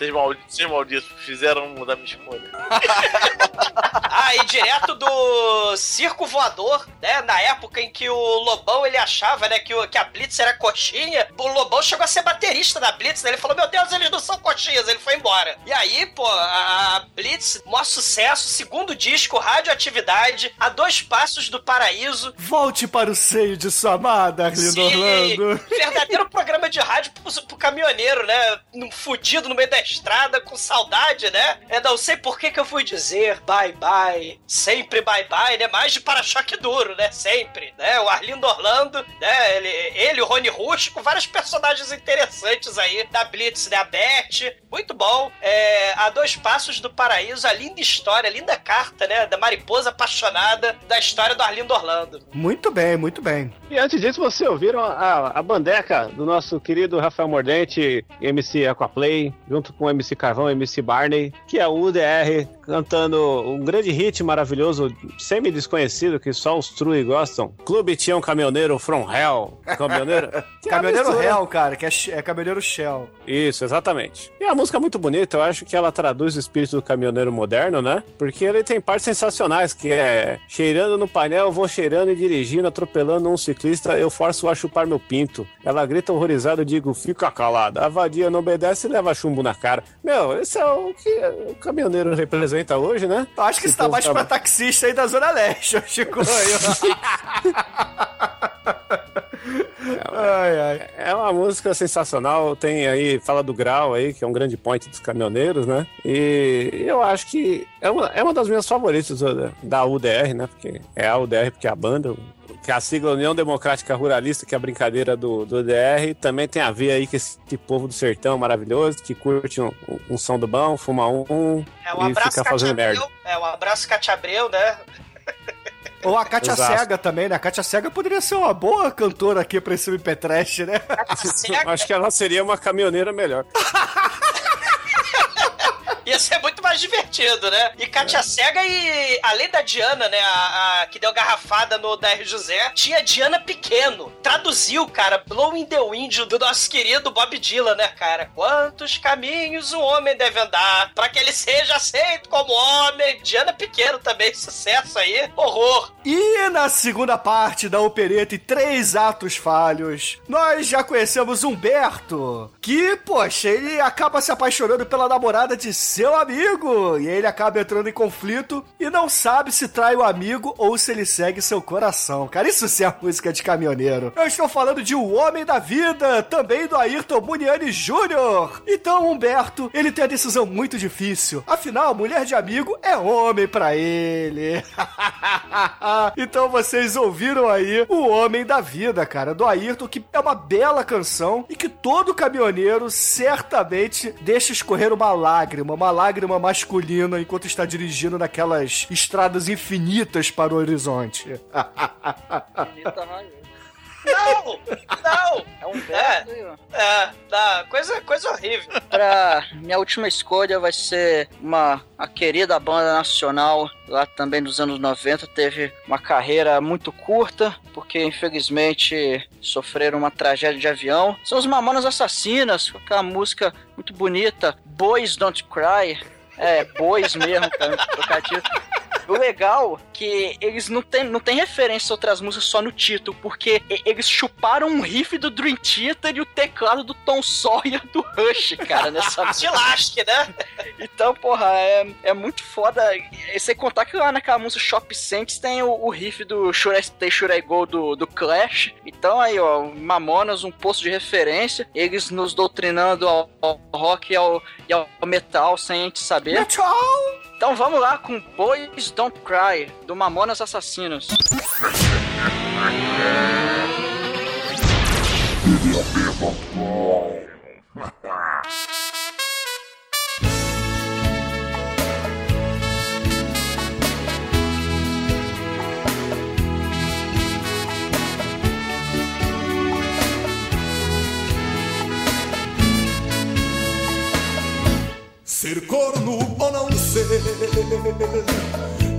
Vocês malditos, vocês malditos fizeram mudar minha escolha. Ah, e direto do circo voador, né? Na época em que o Lobão ele achava, né, que, o, que a Blitz era coxinha, o Lobão chegou a ser baterista da Blitz, né? Ele falou: Meu Deus, eles não são coxinhas, ele foi embora. E aí, pô, a Blitz, maior sucesso, segundo disco, radioatividade, a dois passos do paraíso. Volte para o seio de sua amada, Arlindo Sim, Orlando. verdadeiro programa de rádio pro, pro caminhoneiro, né? Fudido no meio da estrada, com saudade, né? Eu não sei por que que eu fui dizer bye bye, sempre bye bye, né? Mais de para-choque duro, né? Sempre, né? O Arlindo Orlando, né? Ele, ele o Rony Rústico, vários personagens interessantes aí da Blitz, né? A Beth, muito bom. É, a dois passos do paraíso, a linda história, a linda carta, né? Da mariposa apaixonada da história do Arlindo Orlando. Muito bem, muito bem. E antes disso, vocês ouviram a, a bandeca do nosso querido Rafael Mordente, MC Aquaplay, junto com o MC Carvão MC Barney, que é o UDR, cantando um grande hit maravilhoso, semi-desconhecido, que só os True gostam. Clube Tião Caminhoneiro From Hell. Caminhoneiro? Caminhoneiro mistura. Hell, cara, que é, é caminhoneiro Shell. Isso, exatamente. E a música é muito bonita, eu acho que ela traduz o espírito do caminhoneiro moderno, né? Porque ele tem partes sensacionais, que é cheirando no painel, vou cheirando e dirigindo, atropelando um ciclista, eu forço a chupar meu pinto. Ela grita horrorizada, digo, fica calada. A vadia não obedece e leva chumbo na cara. Meu, esse é o que o caminhoneiro representa hoje, né? Eu acho que isso tá mais pra taxista aí da Zona Leste, Chico. ai, ai. É uma música sensacional, tem aí, fala do grau aí, que é um grande point dos caminhoneiros, né? E eu acho que é uma, é uma das minhas favoritas da, da UDR, né? Porque é a UDR, porque é a banda, que é a sigla União Democrática Ruralista, que é a brincadeira do, do UDR, também tem a ver aí com esse povo do sertão maravilhoso, que curte um, um som do bom, fuma um É um e abraço, fica Cátia fazendo Abreu. merda. É um abraço, Cátia Abreu, né? Ou a Kátia Exato. Cega também, né? A Kátia Cega poderia ser uma boa cantora aqui pra esse MP Trash, né? Acho que ela seria uma caminhoneira melhor. Ia ser muito mais divertido, né? E Katia Cega e além da Diana, né, a, a que deu garrafada no DR José, tinha Diana Pequeno. Traduziu, cara, Blowing the Wind do nosso querido Bob Dylan, né, cara? Quantos caminhos um homem deve andar para que ele seja aceito como homem? Diana Pequeno também, sucesso aí. Horror. E na segunda parte da opereta e três atos falhos, nós já conhecemos Humberto, que, poxa, ele acaba se apaixonando pela namorada de seu amigo, e ele acaba entrando em conflito e não sabe se trai o amigo ou se ele segue seu coração. Cara, isso sim é música de caminhoneiro. Eu estou falando de O Homem da Vida, também do Ayrton Muniani Jr. Então, Humberto, ele tem a decisão muito difícil. Afinal, mulher de amigo é homem pra ele. então vocês ouviram aí O Homem da Vida, cara, do Ayrton, que é uma bela canção e que todo caminhoneiro certamente deixa escorrer uma lágrima, uma lágrima masculina enquanto está dirigindo naquelas estradas infinitas para o horizonte. Não! Não! É um É, verbo. é, dá, coisa, coisa horrível. Pra minha última escolha vai ser uma a querida banda nacional lá também dos anos 90 teve uma carreira muito curta porque infelizmente sofreram uma tragédia de avião. São os Mamonas Assassinas com aquela música muito bonita, Boys Don't Cry. É, bois mesmo, cara, trocadilho. O legal é que eles não tem, não tem referência a outras músicas só no título, porque eles chuparam um riff do Dream Theater e o teclado do Tom Sawyer do Rush, cara, nessa De lasque, né? Então, porra, é, é muito foda. E sem contar que lá naquela música Shop Saints tem o, o riff do Should I Stay, Should I Go do, do Clash. Então aí, ó, Mamonas, um posto de referência. Eles nos doutrinando ao, ao rock e ao, e ao metal sem a gente saber. Então vamos lá com Boys Don't Cry, do Mamonas Assassinos. Ser corno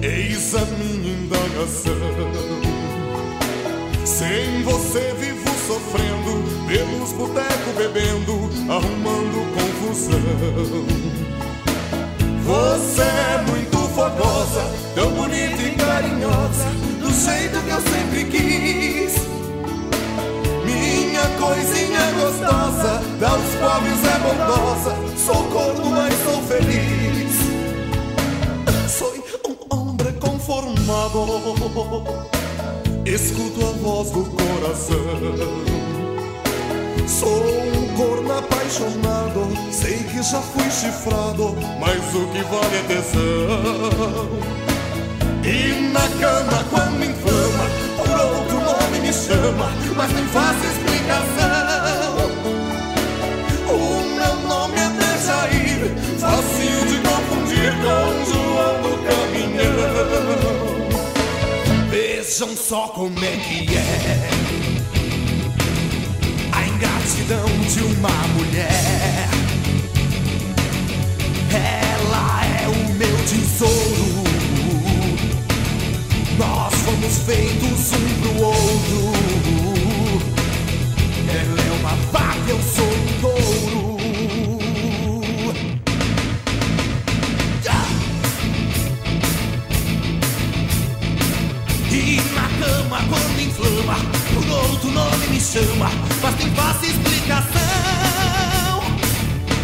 eis a minha indagação. Sem você vivo sofrendo, pelos botecos bebendo, arrumando confusão. Você é muito fogosa, tão bonita e carinhosa, do jeito que eu sempre quis. Minha coisinha gostosa, dá os pobres é bondosa, sou corno, mas sou feliz. Conformado, escuto a voz do coração. Sou um corno apaixonado, sei que já fui chifrado, mas o que vale é tesão. E na cama quando inflama, por outro nome me chama, mas nem faço explicação. Vejam só como é que é a ingratidão de uma mulher. Ela é o meu tesouro. Nós fomos feitos um pro outro. Ela é uma vaca, eu sou chama, mas tem fácil explicação.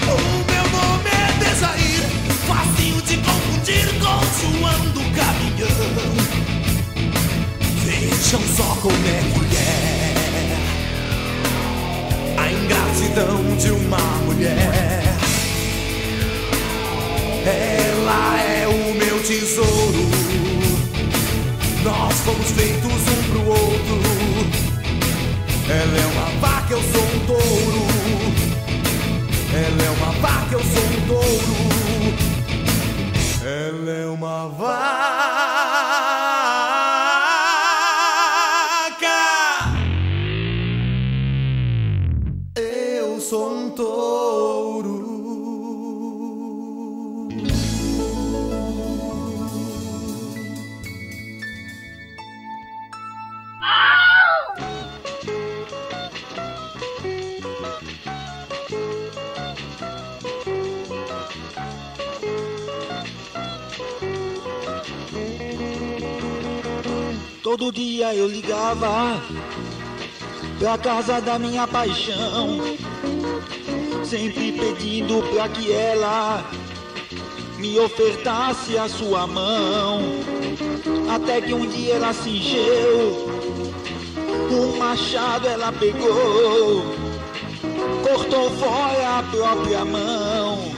O meu nome é Dejair, facinho de confundir com João do Caminhão. Vejam só como é é a ingratidão de uma mulher. Ela é o meu tesouro. Nós fomos feitos um pro outro. Ela é uma vaca, eu sou um touro. Ela é uma vaca, eu sou um touro. Ela é uma vaca. Todo dia eu ligava pra casa da minha paixão, sempre pedindo pra que ela me ofertasse a sua mão. Até que um dia ela se encheu, um machado ela pegou, cortou fora a própria mão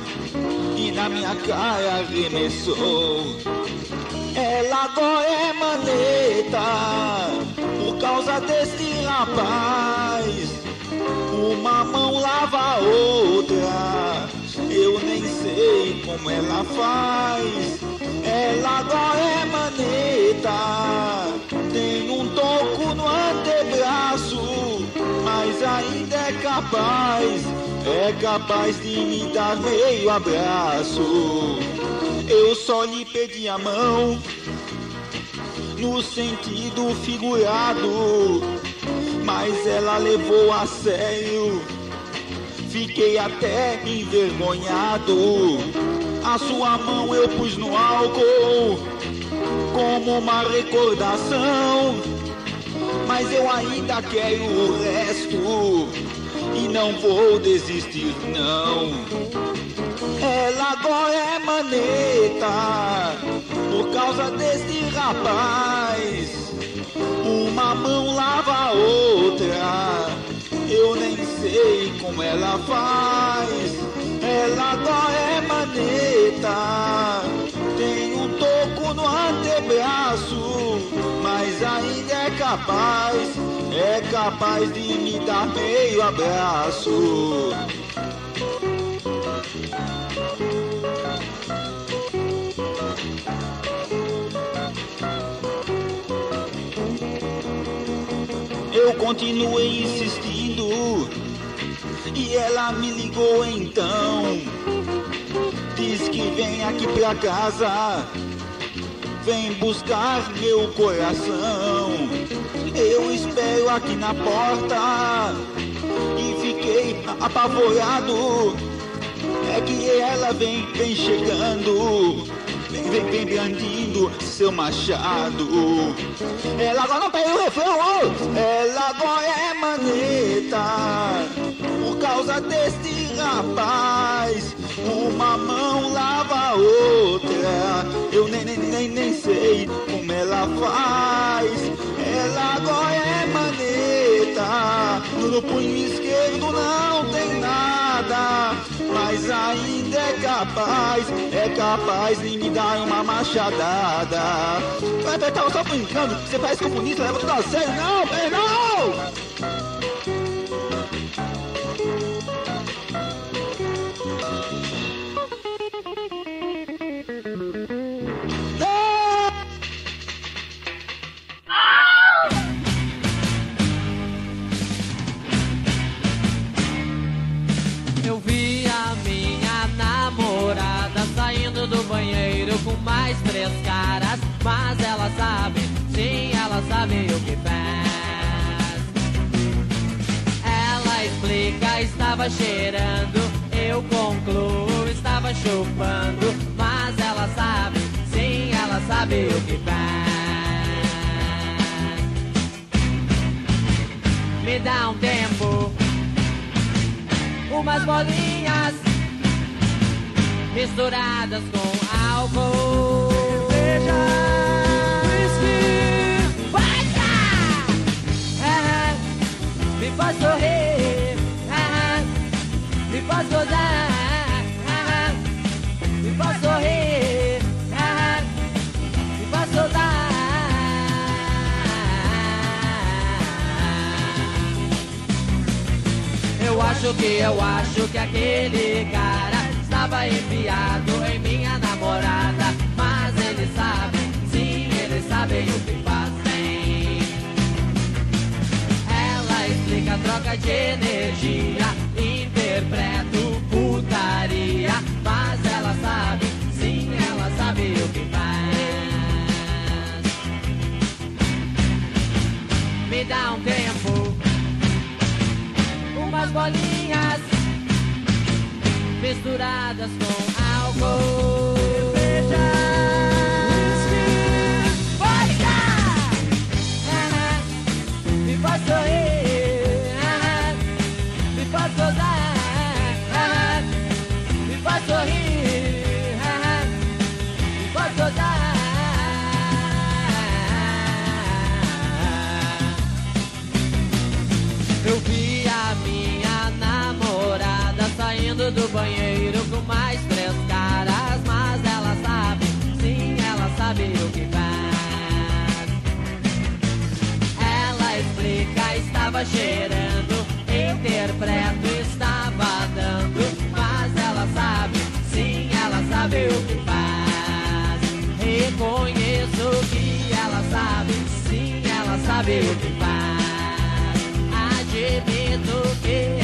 e na minha cara arremessou. Ela agora é maneta por causa desse rapaz. Uma mão lava a outra, eu nem sei como ela faz. Ela agora é maneta, tem um toco no antebraço, mas ainda é capaz, é capaz de me dar meio abraço. Eu só lhe pedi a mão no sentido figurado, mas ela levou a sério. Fiquei até envergonhado. A sua mão eu pus no álcool como uma recordação. Mas eu ainda quero o resto e não vou desistir não. Ela agora é maneta por causa desse rapaz. Uma mão lava a outra, eu nem sei como ela faz. Ela agora é maneta, tem um toco no antebraço, mas ainda é capaz, é capaz de me dar meio abraço. Eu continuei insistindo e ela me ligou então. Diz que vem aqui pra casa, vem buscar meu coração. Eu espero aqui na porta e fiquei apavorado. É que ela vem, vem chegando. Vem, vem, vem brandindo seu machado. Ela agora não pega o refrão. Ela agora é maneta. Por causa deste rapaz. Uma mão lava a outra. Eu nem, nem, nem, nem sei como ela faz. Ela agora é maneta. No punho esquerdo não tem nada. Mas ainda é capaz, é capaz de me dar uma machadada. Vai, vai, tava só brincando, você parece comunista, leva tudo a sério. Não, não! Com mais três caras, mas ela sabe, sim, ela sabe o que faz. Ela explica, estava cheirando, eu concluo, estava chupando, mas ela sabe, sim, ela sabe o que faz. Me dá um tempo umas bolinhas misturadas com álcool. Cerveja, whisky, vodka. Ah, me faz sorrir, ah, me faz gozar, ah, me faz sorrir, ah, me faz soltar. Eu acho que eu acho que aquele cara estava enfiado em minha namorada, mas ele sabe, sim, ele sabe o que fazem. Ela explica a troca de energia, interpreto putaria, mas ela sabe, sim, ela sabe o que faz. Me dá um tempo umas bolinhas misturadas com álcool. Cerveja, estava cheirando, interpreto, estava dando, mas ela sabe, sim, ela sabe o que faz. Reconheço que ela sabe, sim, ela sabe o que faz. Admito que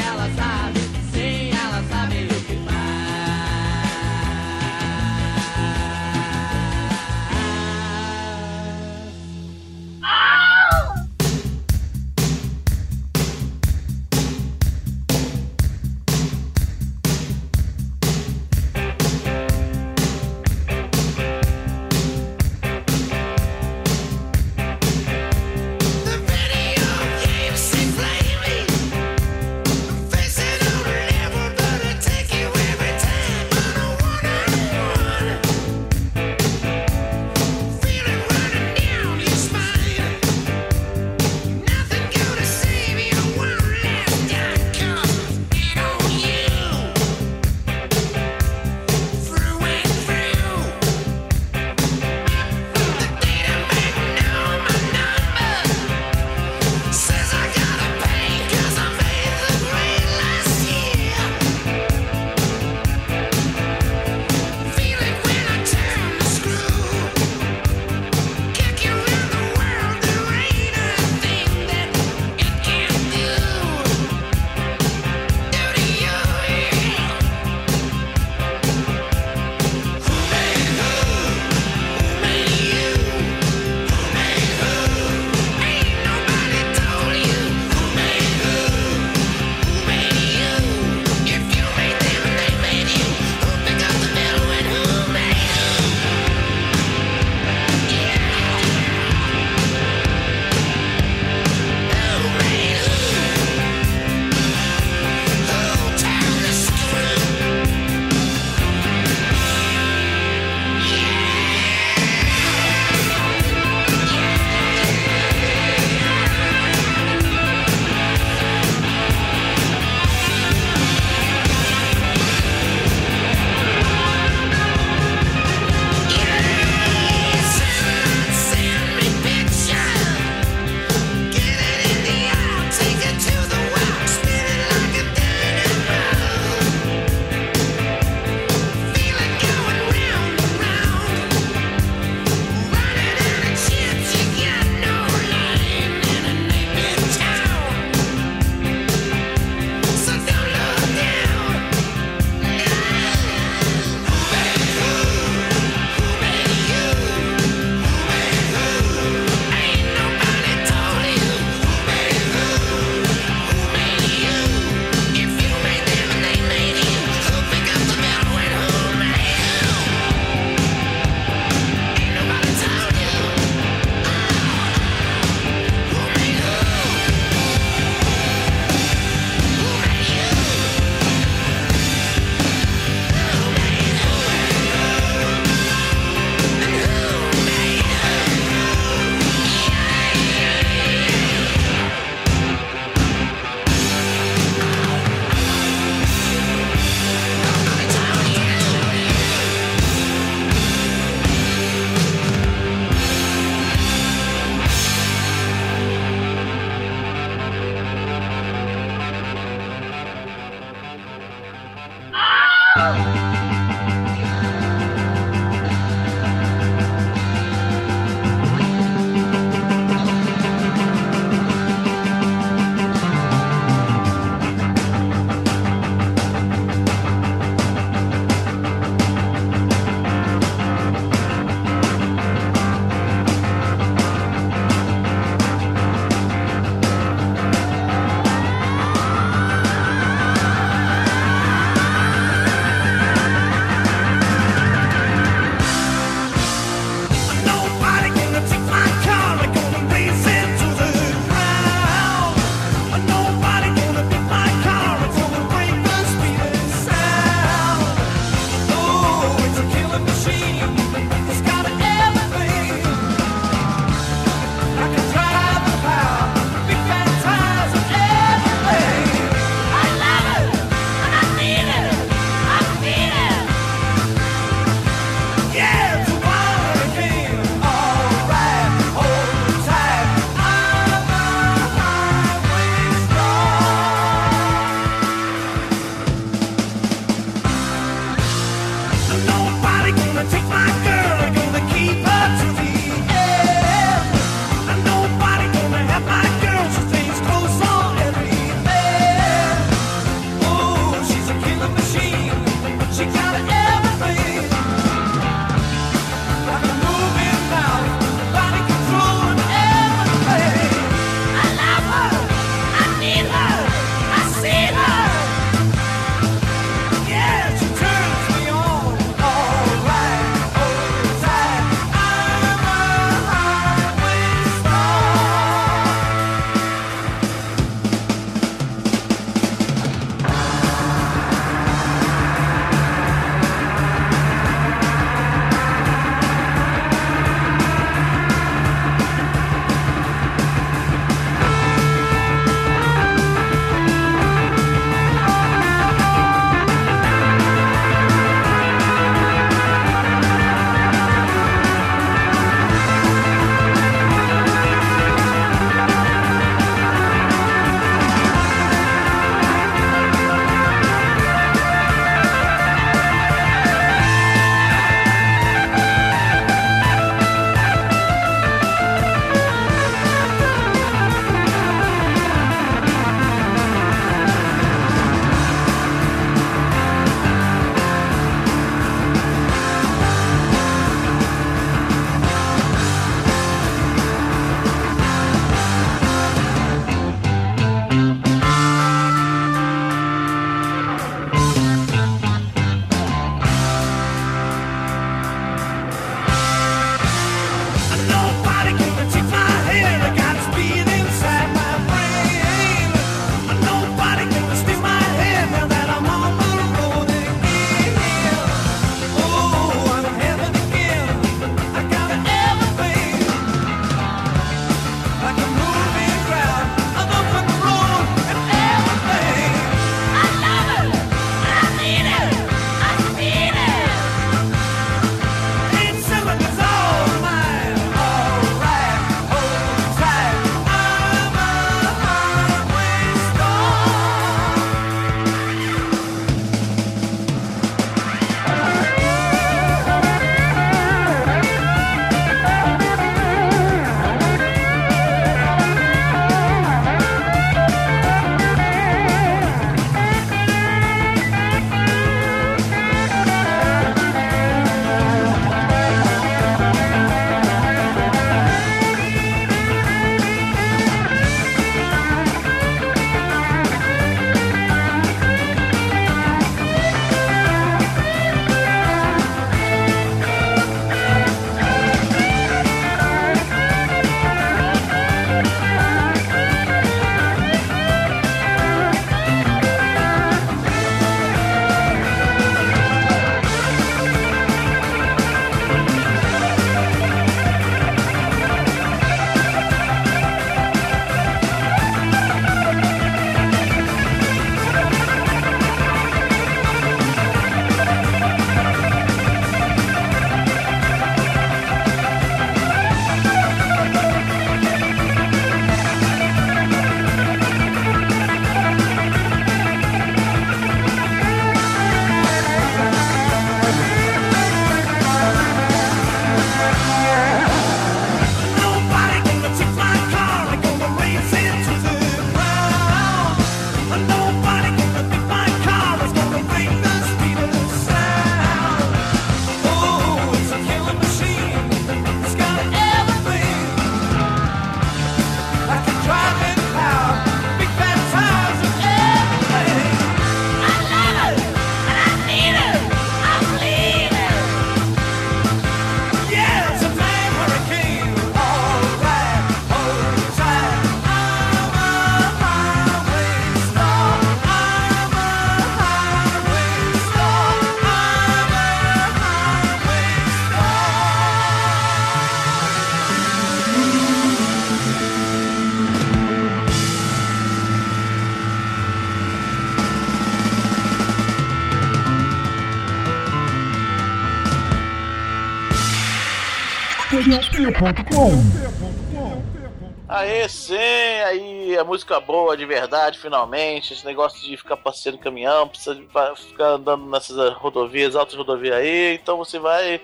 Aê, sim, aí a música boa de verdade, finalmente. Esse negócio de ficar passeando caminhão, precisa ficar andando nessas rodovias, altas rodovias aí. Então você vai,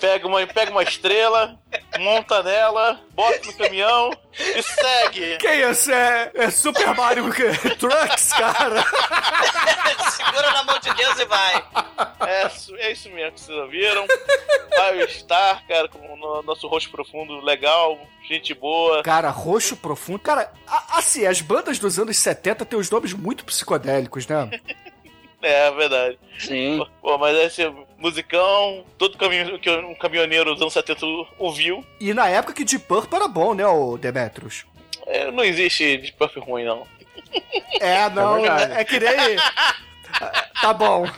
pega uma, pega uma estrela, monta nela, bota no caminhão e segue. Que isso? É, é Super Mario Trucks, cara? Segura na mão de Deus e vai. É, isso- é isso mesmo que vocês ouviram. Vai o Star, cara, com o no- nosso rosto profundo legal, gente boa. Cara, roxo profundo. Cara, assim, as bandas dos anos 70 têm os nomes muito psicodélicos, né? É, é verdade. Sim. Pô, mas esse musicão, todo caminho que um caminhoneiro dos anos 70 ouviu. E na época que Deep Purple era bom, né, o Demetrius? É, não existe de puff ruim, não. É, não, É é, que nem... Tá bom.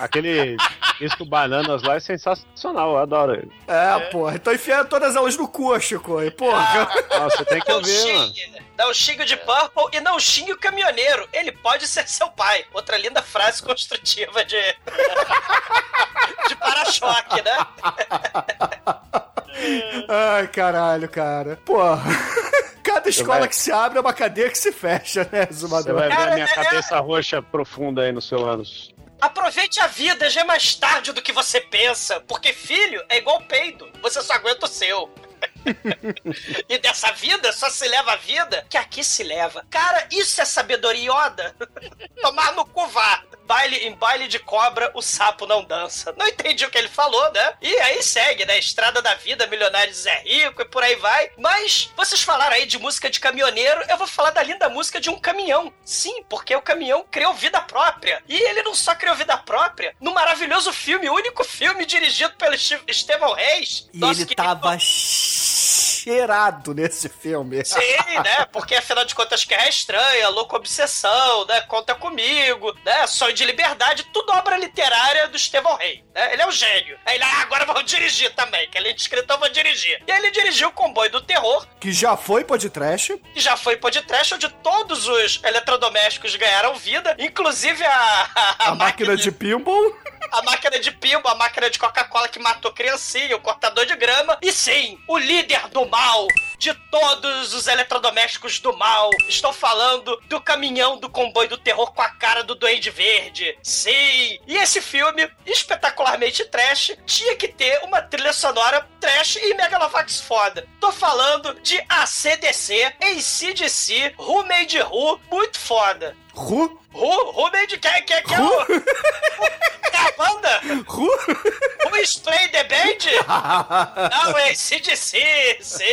Aquele disco Bananas lá é sensacional, eu adoro ele. É, porra. Então enfia todas elas no cu, Chico. E, porra. Nossa, tem que Não ouvir, mano. xingue, não xingue de Purple e não xingue o caminhoneiro. Ele pode ser seu pai. Outra linda frase construtiva de. de para-choque, né? Ai, caralho, cara. Porra. Cada escola vai- que se abre é uma cadeia que se fecha, né, Você Zumador? vai ver a Cara, minha é- cabeça roxa profunda aí no seu ânus. Aproveite a vida, já é mais tarde do que você pensa. Porque filho é igual peido. Você só aguenta o seu. E dessa vida só se leva a vida que aqui se leva. Cara, isso é sabedoria Yoda. Tomar no cu vá. Baile, em baile de cobra, o sapo não dança. Não entendi o que ele falou, né? E aí segue, né? Estrada da vida, milionário Zé Rico e por aí vai. Mas vocês falaram aí de música de caminhoneiro, eu vou falar da linda música de um caminhão. Sim, porque o caminhão criou vida própria. E ele não só criou vida própria, no maravilhoso filme, o único filme dirigido pelo Este- Estevão Reis. E ele querido- tava cheirado nesse filme. Sim, né? Porque afinal de contas, Guerra é Estranha, Louco Obsessão, né? Conta Comigo, né? Sonho de Liberdade, tudo obra literária do Estevão Rei, né? Ele é um gênio. Aí ele, ah, agora vou dirigir também, que ele é escritor, vou dirigir. E aí ele dirigiu o Comboio do Terror, Que já foi podcast. que já foi podcast, onde todos os eletrodomésticos ganharam vida, inclusive a, a, A máquina de pinball. A máquina de pimba, a máquina de Coca-Cola que matou criancinha, o cortador de grama. E sim, o líder do mal, de todos os eletrodomésticos do mal. Estou falando do caminhão do comboio do terror com a cara do Duende Verde. Sim! E esse filme, espetacularmente trash, tinha que ter uma trilha sonora trash e Megalovax foda. Tô falando de ACDC, ACDC, Who Made Who, muito foda. Ru? Who? Who Made... Que, que, que é o... É a banda? Ru? Is Play the Band? Não, é CDC, sim.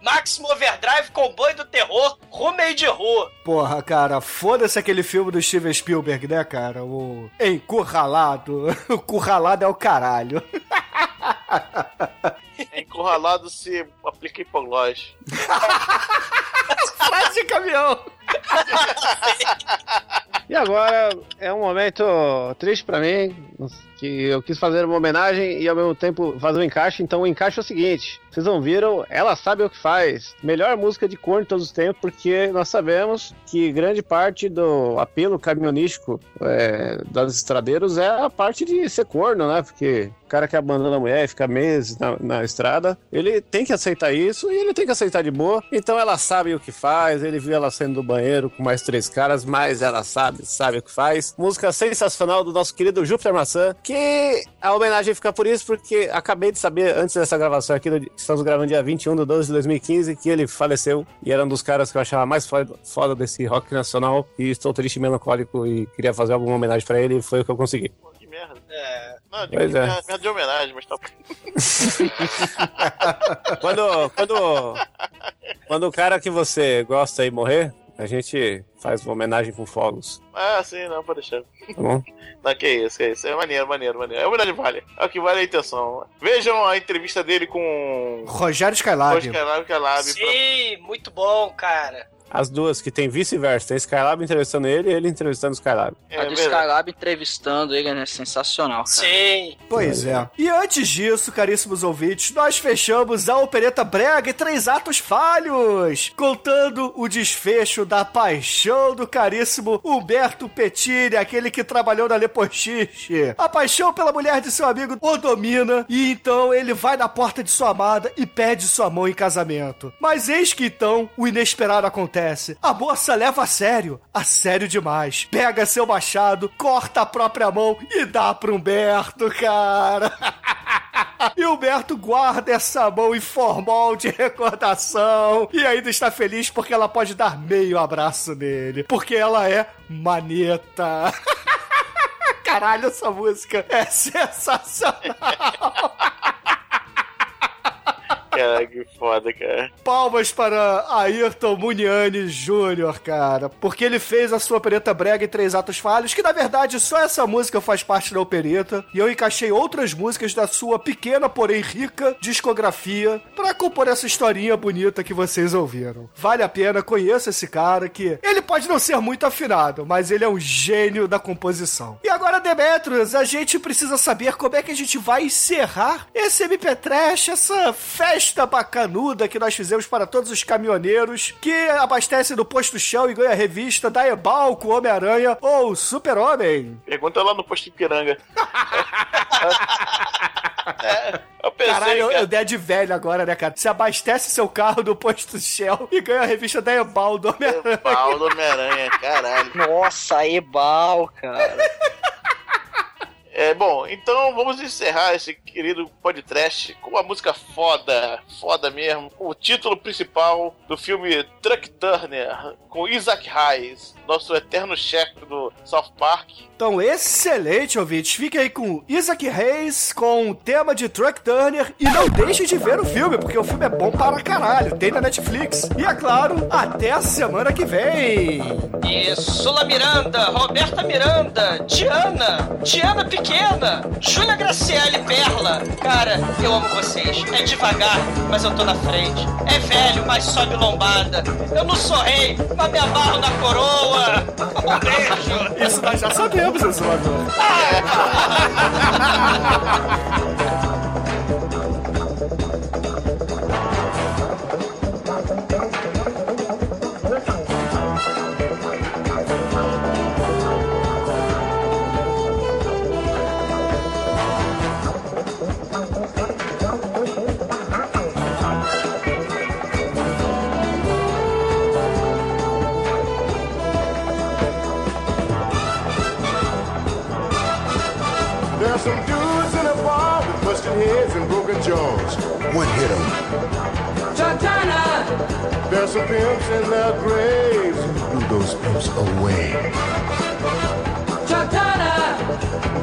Maximum Overdrive, Comboio do Terror, Who Made Who. Porra, cara, foda-se aquele filme do Steven Spielberg, né, cara? O Encurralado. O curralado é o caralho. Encurralado se aplica hipoglós. Frase de caminhão. E agora é um momento triste pra mim, que eu quis fazer uma homenagem e ao mesmo tempo fazer um encaixe. Então o encaixe é o seguinte: vocês não viram, ela sabe o que faz. Melhor música de corno de todos os tempos, porque nós sabemos que grande parte do apelo caminhonístico é, das estradeiros é a parte de ser corno, né? Porque o cara que abandona a mulher e fica meses na, na estrada, ele tem que aceitar isso e ele tem que aceitar de boa. Então ela sabe o que faz, ele viu ela saindo do banheiro com mais três caras, mas ela sabe, sabe o que faz. Música sensacional do nosso querido Júpiter Que a homenagem fica por isso, porque acabei de saber, antes dessa gravação aqui, do- estamos gravando dia 21 de 12 de 2015, que ele faleceu e era um dos caras que eu achava mais foda, foda desse rock nacional. E estou triste e melancólico e queria fazer alguma homenagem pra ele e foi o que eu consegui. Que merda. É. Não, de, Pois é. merda de homenagem, mas tá. Quando, quando, quando o cara que você gosta aí morrer, a gente faz uma homenagem com fogos, Ah, sim, não, pode deixar. tá bom? Não, que isso, que isso. É maneiro, maneiro, maneiro. É homenagem vale. É o que vale a intenção. Vejam a entrevista dele com Rogério Skylab. Roger Calab. Calab pra- Sim, muito bom, cara. As duas, que tem vice-versa. Tem Skylab entrevistando ele e ele entrevistando o Skylab. a do Skylab entrevistando ele, né? Sensacional. Cara. Sim. Pois é. E antes disso, caríssimos ouvintes, nós fechamos a opereta brega e três atos falhos, contando o desfecho da paixão do caríssimo Humberto Pettini, aquele que trabalhou na Lepochiche. A paixão pela mulher de seu amigo o domina e então ele vai na porta de sua amada e pede sua mão em casamento. Mas eis que então o inesperado acontece. A moça leva a sério, a sério demais. Pega seu machado, corta a própria mão e dá pro Humberto, cara. E o Humberto guarda essa mão informal de recordação e ainda está feliz porque ela pode dar meio abraço nele, porque ela é maneta. Caralho, essa música é sensacional. Cara, que foda, cara. Palmas para Ayrton Muniani Jr., cara, porque ele fez a sua opereta brega em três atos falhos, que na verdade só essa música faz parte da opereta, e eu encaixei outras músicas da sua pequena, porém rica discografia para compor essa historinha bonita que vocês ouviram. Vale a pena, conheça esse cara que ele pode não ser muito afinado, mas ele é um gênio da composição. E agora, Demetrius, a gente precisa saber como é que a gente vai encerrar esse MP Trash, essa festa bacanuda que nós fizemos para todos os caminhoneiros que abastecem do posto chão e ganha a revista da Ebalco, Homem-Aranha ou Super-Homem. Pergunta lá no posto Ipiranga. é, eu pensei, Caralho, eu, cara. eu dei de velho agora, né, cara? Você abastece seu carro do posto Shell e ganha a revista da Ebal do Homem-Aranha. Pau do Homem-Aranha, caralho. Nossa, Ebal, cara. É, bom, então vamos encerrar esse querido podcast com uma música foda, foda mesmo, com o título principal do filme Truck Turner, com Isaac Hayes, nosso eterno chefe do South Park. Então, excelente, ouvintes. Fique aí com Isaac Reis, com o tema de Truck Turner. E não deixe de ver o filme, porque o filme é bom para caralho. Tem na Netflix. E, é claro, até a semana que vem. E Sula Miranda, Roberta Miranda, Diana, Diana Pequena, Júlia Graciele Perla. Cara, eu amo vocês. É devagar, mas eu tô na frente. É velho, mas sobe lombada. Eu não sou rei, mas me amarro na coroa. Um beijo. Isso nós já sabemos, Exumador. There's some dudes in a bar with busted heads and broken jaws. What hit them? Chantana! There's some pimps in their graves who blew those pimps away. Chantana!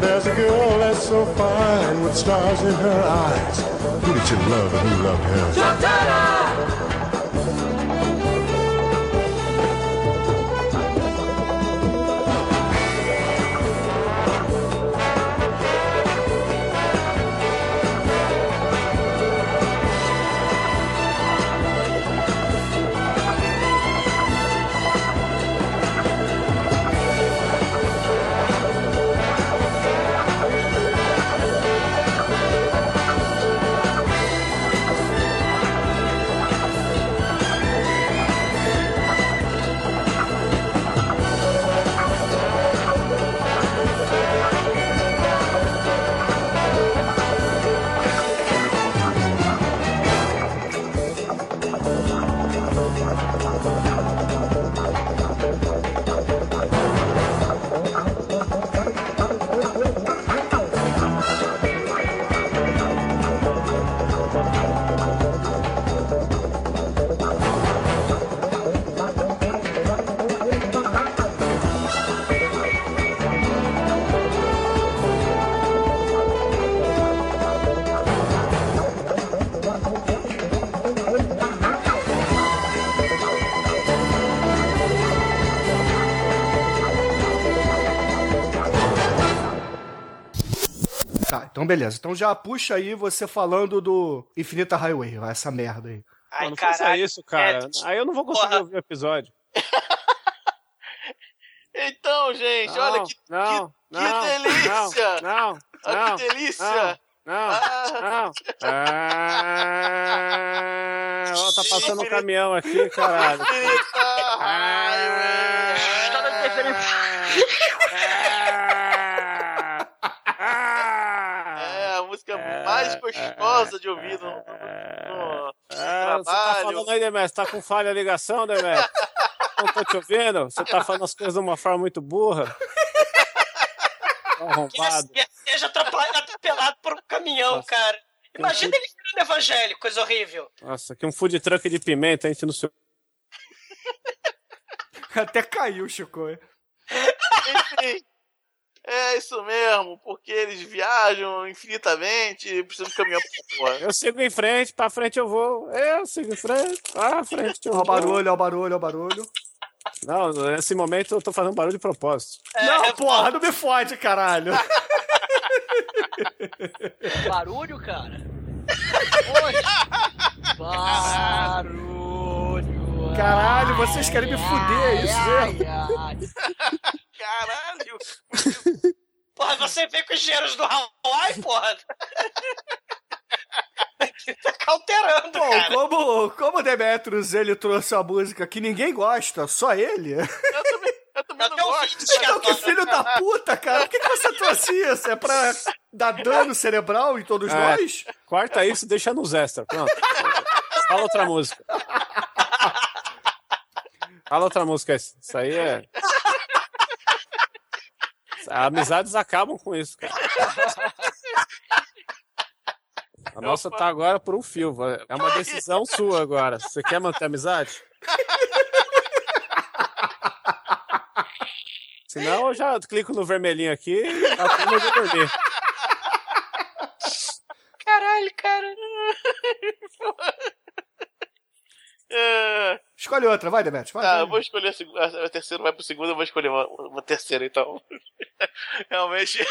There's a girl that's so fine with stars in her eyes. Who did you love and who loved her? Chantana! Então beleza. Então já puxa aí você falando do Infinita Highway, essa merda aí. Ai, não faça isso, cara. É, Aí eu não vou conseguir porra. ouvir o episódio. Então, gente, olha que, não, que, não, que delícia! Não, não, Olha não, que delícia! Não, não. Ah, ó, tá passando um caminhão aqui, caralho. É a música mais gostosa de ouvir no, no- no Ah, você tá trabalho. falando aí, Demetrio, tá com falha a ligação, Demetrio? Não tô te ouvindo? Você tá falando as coisas de uma forma muito burra. Arrombado. Que seja atropelado por um caminhão, cara. Imagina ele sendo evangélico, coisa horrível. Nossa, que um food truck de pimenta, a gente no seu. Até caiu, Chico. Enfim, é isso mesmo, porque eles viajam infinitamente, precisam de caminhão pra porra. Eu sigo em frente, pra frente eu vou. Eu sigo em frente, pra frente eu Ó vou. o barulho, ó o barulho, ó o barulho. Não, nesse momento eu tô fazendo barulho de propósito. não, porra, não me fode, caralho. Barulho, cara? Barulho. Caralho, vocês querem me fuder, é isso mesmo? Caralho! Porra, você vem com os engenheiros do Hawaii, porra. tá cauterando, Bom, cara. como, como o Demetrius ele trouxe uma música que ninguém gosta, só ele. Até o vídeo Então, que filho da puta, cara. Por que, que você trouxe isso? É pra dar dano cerebral em todos É, nós? Corta isso e deixa nos extras. Pronto. Fala outra música. Fala outra música. Isso aí é. Amizades acabam com isso, cara. A nossa tá agora por um fio. É uma decisão sua agora. Você quer manter a amizade? Senão eu já clico no vermelhinho aqui e a turma vai dormir. Escolhe outra, vai, Demetrio. Vai, tá, ah, vai. eu vou escolher a, a, terceira, vai pro segundo, eu vou escolher uma, uma terceira, então. Realmente.